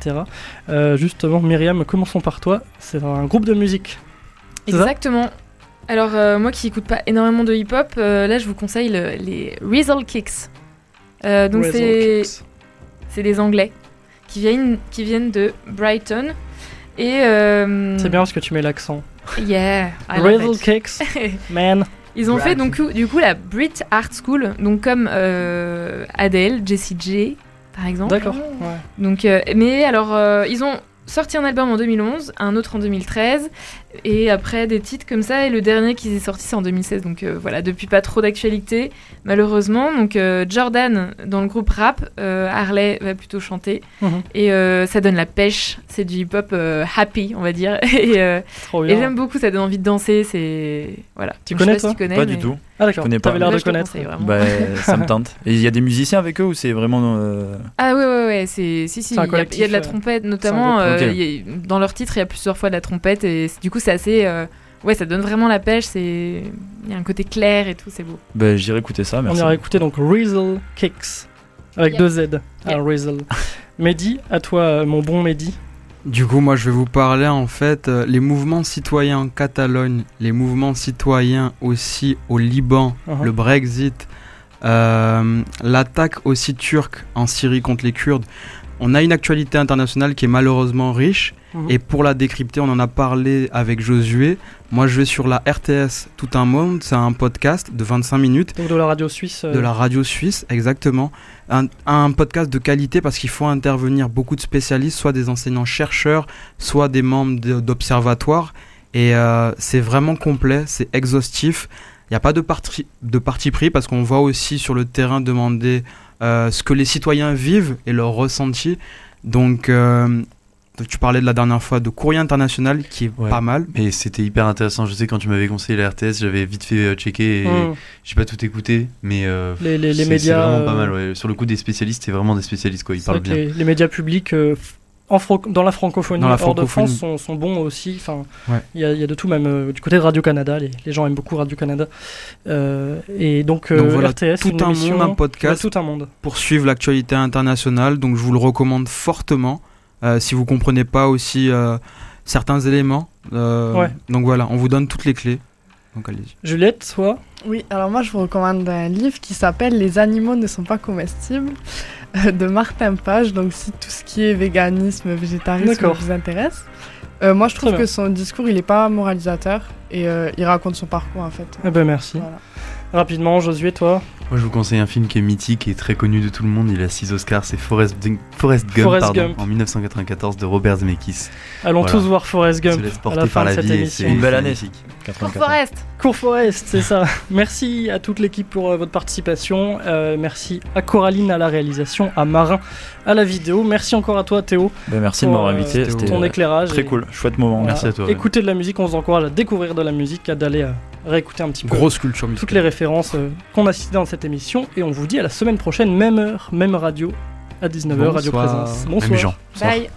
Euh, justement, Myriam, commençons par toi. C'est un groupe de musique. Exactement. Alors, euh, moi qui écoute pas énormément de hip-hop, euh, là je vous conseille le- les Rizzle Kicks. Euh, donc, c'est des Anglais qui viennent, qui viennent de Brighton. Et. euh, C'est bien parce que tu mets l'accent. Yeah, I love Razzle it. Kicks, [laughs] man. Ils ont fait donc du coup la Brit Art School, donc comme euh, Adele, Jessie J, par exemple. D'accord. ouais. Donc, euh, mais alors, euh, ils ont sorti un album en 2011, un autre en 2013, et après des titres comme ça, et le dernier qu'ils aient sorti c'est en 2016. Donc euh, voilà, depuis pas trop d'actualité, malheureusement. Donc euh, Jordan dans le groupe rap, euh, Harley va plutôt chanter, Mhm. et euh, ça donne la pêche. C'est du hip-hop euh, happy, on va dire. [laughs] et euh, j'aime beaucoup, ça donne envie de danser. C'est voilà. Tu Je sais connais, pas si toi? tu connais, Pas mais- du tout. Ah d'accord. Je connais pas. T'avais l'air de connaître. Bah, ça me tente. Et il y a des musiciens avec eux ou c'est vraiment. euh, Ah ouais ouais ouais, c'est si si, il y, a- il y a de la trompette notamment euh, a- dans leur titre, il y a plusieurs fois de la trompette et du coup c'est assez euh, ouais, ça donne vraiment la pêche, c'est il y a un côté clair et tout, c'est beau. Bah, j'irai écouter ça, On merci. ira écouter donc Rizzle Kicks avec Yep. deux Z. Ah. Rizzle. [laughs] Mehdi, à toi, euh, mon bon Mehdi. Du coup, moi, je vais vous parler en fait euh, les mouvements citoyens en Catalogne, les mouvements citoyens aussi au Liban, Uh-huh. le Brexit, euh, l'attaque aussi turque en Syrie contre les Kurdes. On a une actualité internationale qui est malheureusement riche. Mhm. Et pour la décrypter, on en a parlé avec Josué. Moi, je vais sur la RTS Tout un monde. C'est un podcast de 25 minutes Donc de la radio suisse. euh, de la radio suisse, exactement. Un, un podcast de qualité parce qu'il faut intervenir beaucoup de spécialistes, soit des enseignants-chercheurs, soit des membres d'observatoires. Et euh, c'est vraiment complet, c'est exhaustif. Il n'y a pas de parti, de parti pris parce qu'on va aussi sur le terrain demander ce que les citoyens vivent et leur ressenti. Donc, euh, tu parlais de la dernière fois de Courrier International qui est Ouais. pas mal. Mais c'était hyper intéressant. Je sais, quand tu m'avais conseillé la RTS, j'avais vite fait euh, checker et Mhm. j'ai pas tout écouté. Mais euh, Les- les- les c'est- c'est médias, vraiment pas euh, mal. Ouais. Sur le coup des spécialistes, c'est vraiment des spécialistes. Quoi. Ils parlent bien. les, les médias publics euh, en fro- dans la francophonie, Dans la hors de. France, sont, sont bons aussi. Enfin, Ouais. il y, a- il y a de tout, même euh, du côté de Radio-Canada. Les, les gens aiment beaucoup Radio-Canada. Euh, et donc, euh, Donc voilà, RTS, tout une un émission- monde, un podcast. Tout un monde. pour suivre l'actualité internationale. Donc je vous le recommande fortement. euh, si vous comprenez pas aussi euh, certains éléments. Euh, Ouais. Donc voilà, on vous donne toutes les clés. Donc allez-y. Juliette, toi? Oui, alors moi je vous recommande un livre qui s'appelle Les animaux ne sont pas comestibles [laughs] de Martin Page. Donc si tout ce qui est véganisme, végétarisme vous intéresse. Euh, moi je trouve que son discours il est pas moralisateur et euh, il raconte son parcours en fait. Eh ben merci. Voilà. Rapidement, Josué, toi Moi, je vous conseille un film qui est mythique et très connu de tout le monde. Il a 6 Oscars. C'est Forrest, Gump- Forrest Gump, Forrest pardon, Gump. en 1994 de Robert Zemeckis. Allons Voilà. tous voir Forrest Se Gump laisse à porter la fin par de la cette vie c'est- Une belle année. 84. Forest Cours Forest, c'est ça. Merci à toute l'équipe pour euh, votre participation. Euh, merci à Coraline à la réalisation, à Marin à la vidéo. Merci encore à toi Théo Ben, merci pour, de m'avoir euh, invité. ton C'était ton éclairage. très et- cool. Chouette moment. Voilà. Merci à toi, ouais. Écouter de la musique, on vous encourage à découvrir de la musique, à d'aller euh, réécouter un petit peu Grosse culture musicale. toutes les références euh, qu'on a citées dans cette émission. Et on vous dit à la semaine prochaine, même heure, même radio, à 19h, Radio. Présence. Même Bonsoir. Jean. Bye